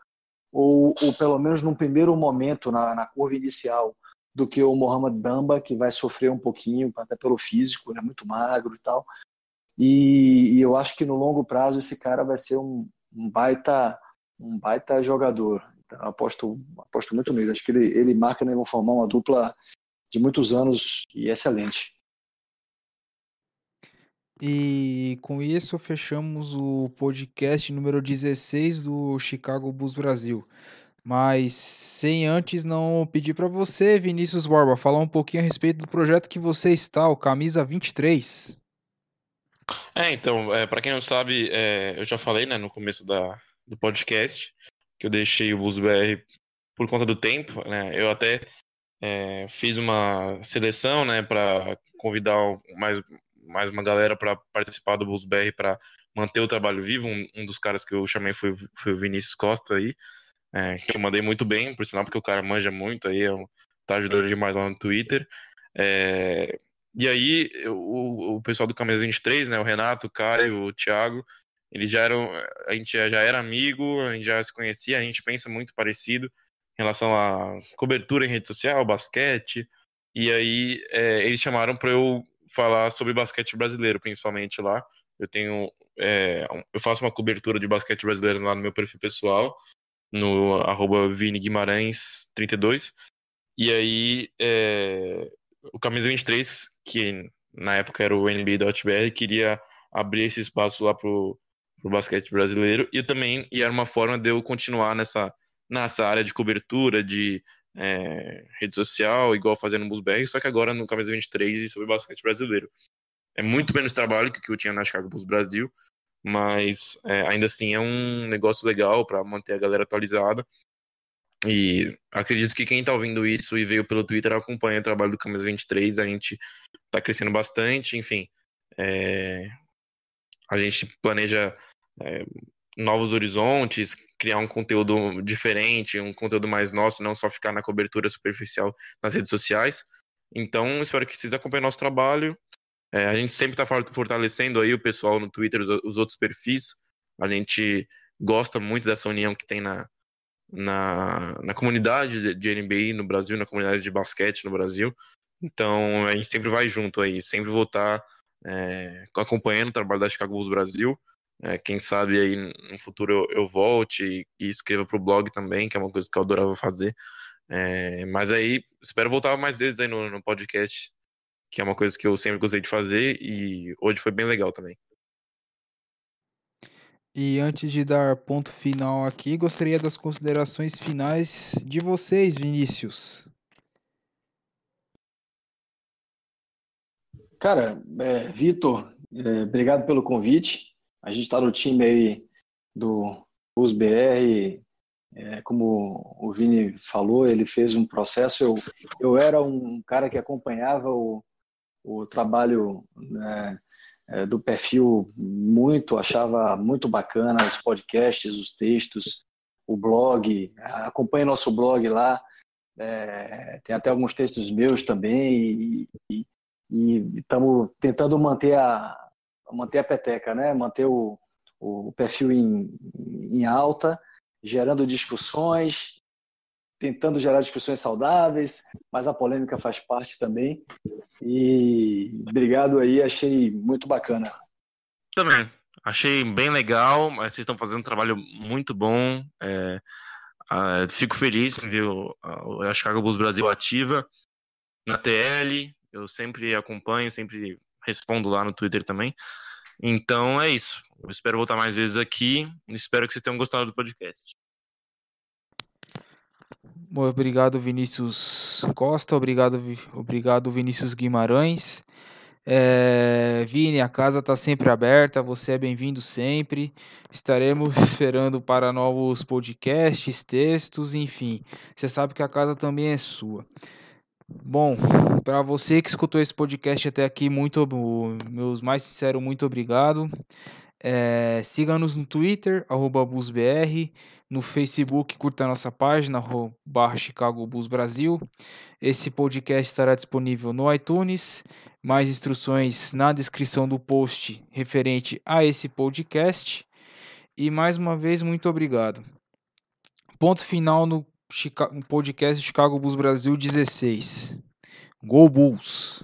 ou, ou pelo menos num primeiro momento, na, na curva inicial, do que o Mohamed Bamba, que vai sofrer um pouquinho, até pelo físico, ele é muito magro e tal. E, e eu acho que no longo prazo esse cara vai ser um, um baita um baita jogador. Então, aposto, aposto muito nele. Acho que ele, ele e Markkinen vão formar uma dupla de muitos anos e excelente. E com isso fechamos o podcast número 16 do Chicago Bulls Brasil. Mas sem antes não pedir para você, Vinícius Borba, falar um pouquinho a respeito do projeto que você está, o Camisa 23. É, então, é, para quem não sabe, é, eu já falei né, no começo da, do podcast que eu deixei o Bulls BR por conta do tempo, né? Eu até é, fiz uma seleção, né, para convidar mais mais uma galera para participar do Bulls BR para manter o trabalho vivo. Um, um, dos caras que eu chamei foi, foi o Vinícius Costa aí, é, que eu mandei muito bem, por sinal, porque o cara manja muito aí, é tá ajudando demais lá no Twitter. É, e aí, o, o pessoal do Camisa 23, né, o Renato, o Caio, o Thiago, eles já eram, a gente já, era amigo, a gente já se conhecia, a gente pensa muito parecido em relação à cobertura em rede social, basquete, e aí é, eles chamaram para eu falar sobre basquete brasileiro, principalmente lá. Eu tenho, é, eu faço uma cobertura de basquete brasileiro lá no meu perfil pessoal, no arroba Vini Guimarães 32. E aí, é, o Camisa 23, que na época era o NBA.br, queria abrir esse espaço lá pro, pro basquete brasileiro. E também e era uma forma de eu continuar nessa, nessa área de cobertura, de é, rede social, igual fazendo no BR, só que agora no Camisa 23 e sobre basquete brasileiro. É muito menos trabalho que o que eu tinha na Chicago Bulls Brasil, mas é, ainda assim é um negócio legal para manter a galera atualizada. E acredito que quem está ouvindo isso e veio pelo Twitter acompanha o trabalho do Camisa 23, a gente está crescendo bastante, enfim. É, a gente planeja é, novos horizontes, criar um conteúdo diferente, um conteúdo mais nosso, não só ficar na cobertura superficial nas redes sociais. Então, espero que vocês acompanhem nosso trabalho. É, a gente sempre está fortalecendo aí o pessoal no Twitter, os, os, outros perfis. A gente gosta muito dessa união que tem na, na, na comunidade de, de NBA no Brasil, na comunidade de basquete no Brasil. Então, a gente sempre vai junto aí, sempre vou estar é, acompanhando o trabalho da Chicago Bulls Brasil. É, quem sabe aí no futuro eu, eu volte e, e escreva para o blog também, que é uma coisa que eu adorava fazer. É, mas aí, espero voltar mais vezes aí no, no, podcast, que é uma coisa que eu sempre gostei de fazer e hoje foi bem legal também. E antes de dar ponto final aqui, gostaria das considerações finais de vocês, Vinícius. Cara, é, Vitor, é, obrigado pelo convite. A gente está no time aí do USBR. É, como o Vini falou, ele fez um processo. Eu, eu era um cara que acompanhava o, o trabalho né, é, do perfil muito, achava muito bacana os podcasts, os textos, o blog. Acompanhe nosso blog lá. É, tem até alguns textos meus também e, e estamos tentando manter a manter a peteca, né? Manter o, o perfil em, em alta, gerando discussões, tentando gerar discussões saudáveis, mas a polêmica faz parte também. E obrigado aí, achei muito bacana. Também, achei bem legal, mas vocês estão fazendo um trabalho muito bom. É, fico feliz em ver a Chicago Bulls Brasil ativa na TL, eu sempre acompanho, sempre respondo lá no Twitter também. Então é isso. Eu espero voltar mais vezes aqui. Espero que vocês tenham gostado do podcast. Obrigado, Vinícius Costa. Obrigado, obrigado Vinícius Guimarães. É, Vini, a casa está sempre aberta, você é bem-vindo sempre. Estaremos esperando para novos podcasts, textos, enfim. Você sabe que a casa também é sua. Bom, para você que escutou esse podcast até aqui, muito meus mais sinceros muito obrigado. É, Siga-nos no Twitter, arroba BusBR, no Facebook, curta a nossa página, barra Chicago Bus Brasil. Esse podcast estará disponível no iTunes. Mais instruções na descrição do post referente a esse podcast. E mais uma vez, muito obrigado. Ponto final no Chicago, podcast Chicago Bulls Brasil 16. Go Bulls!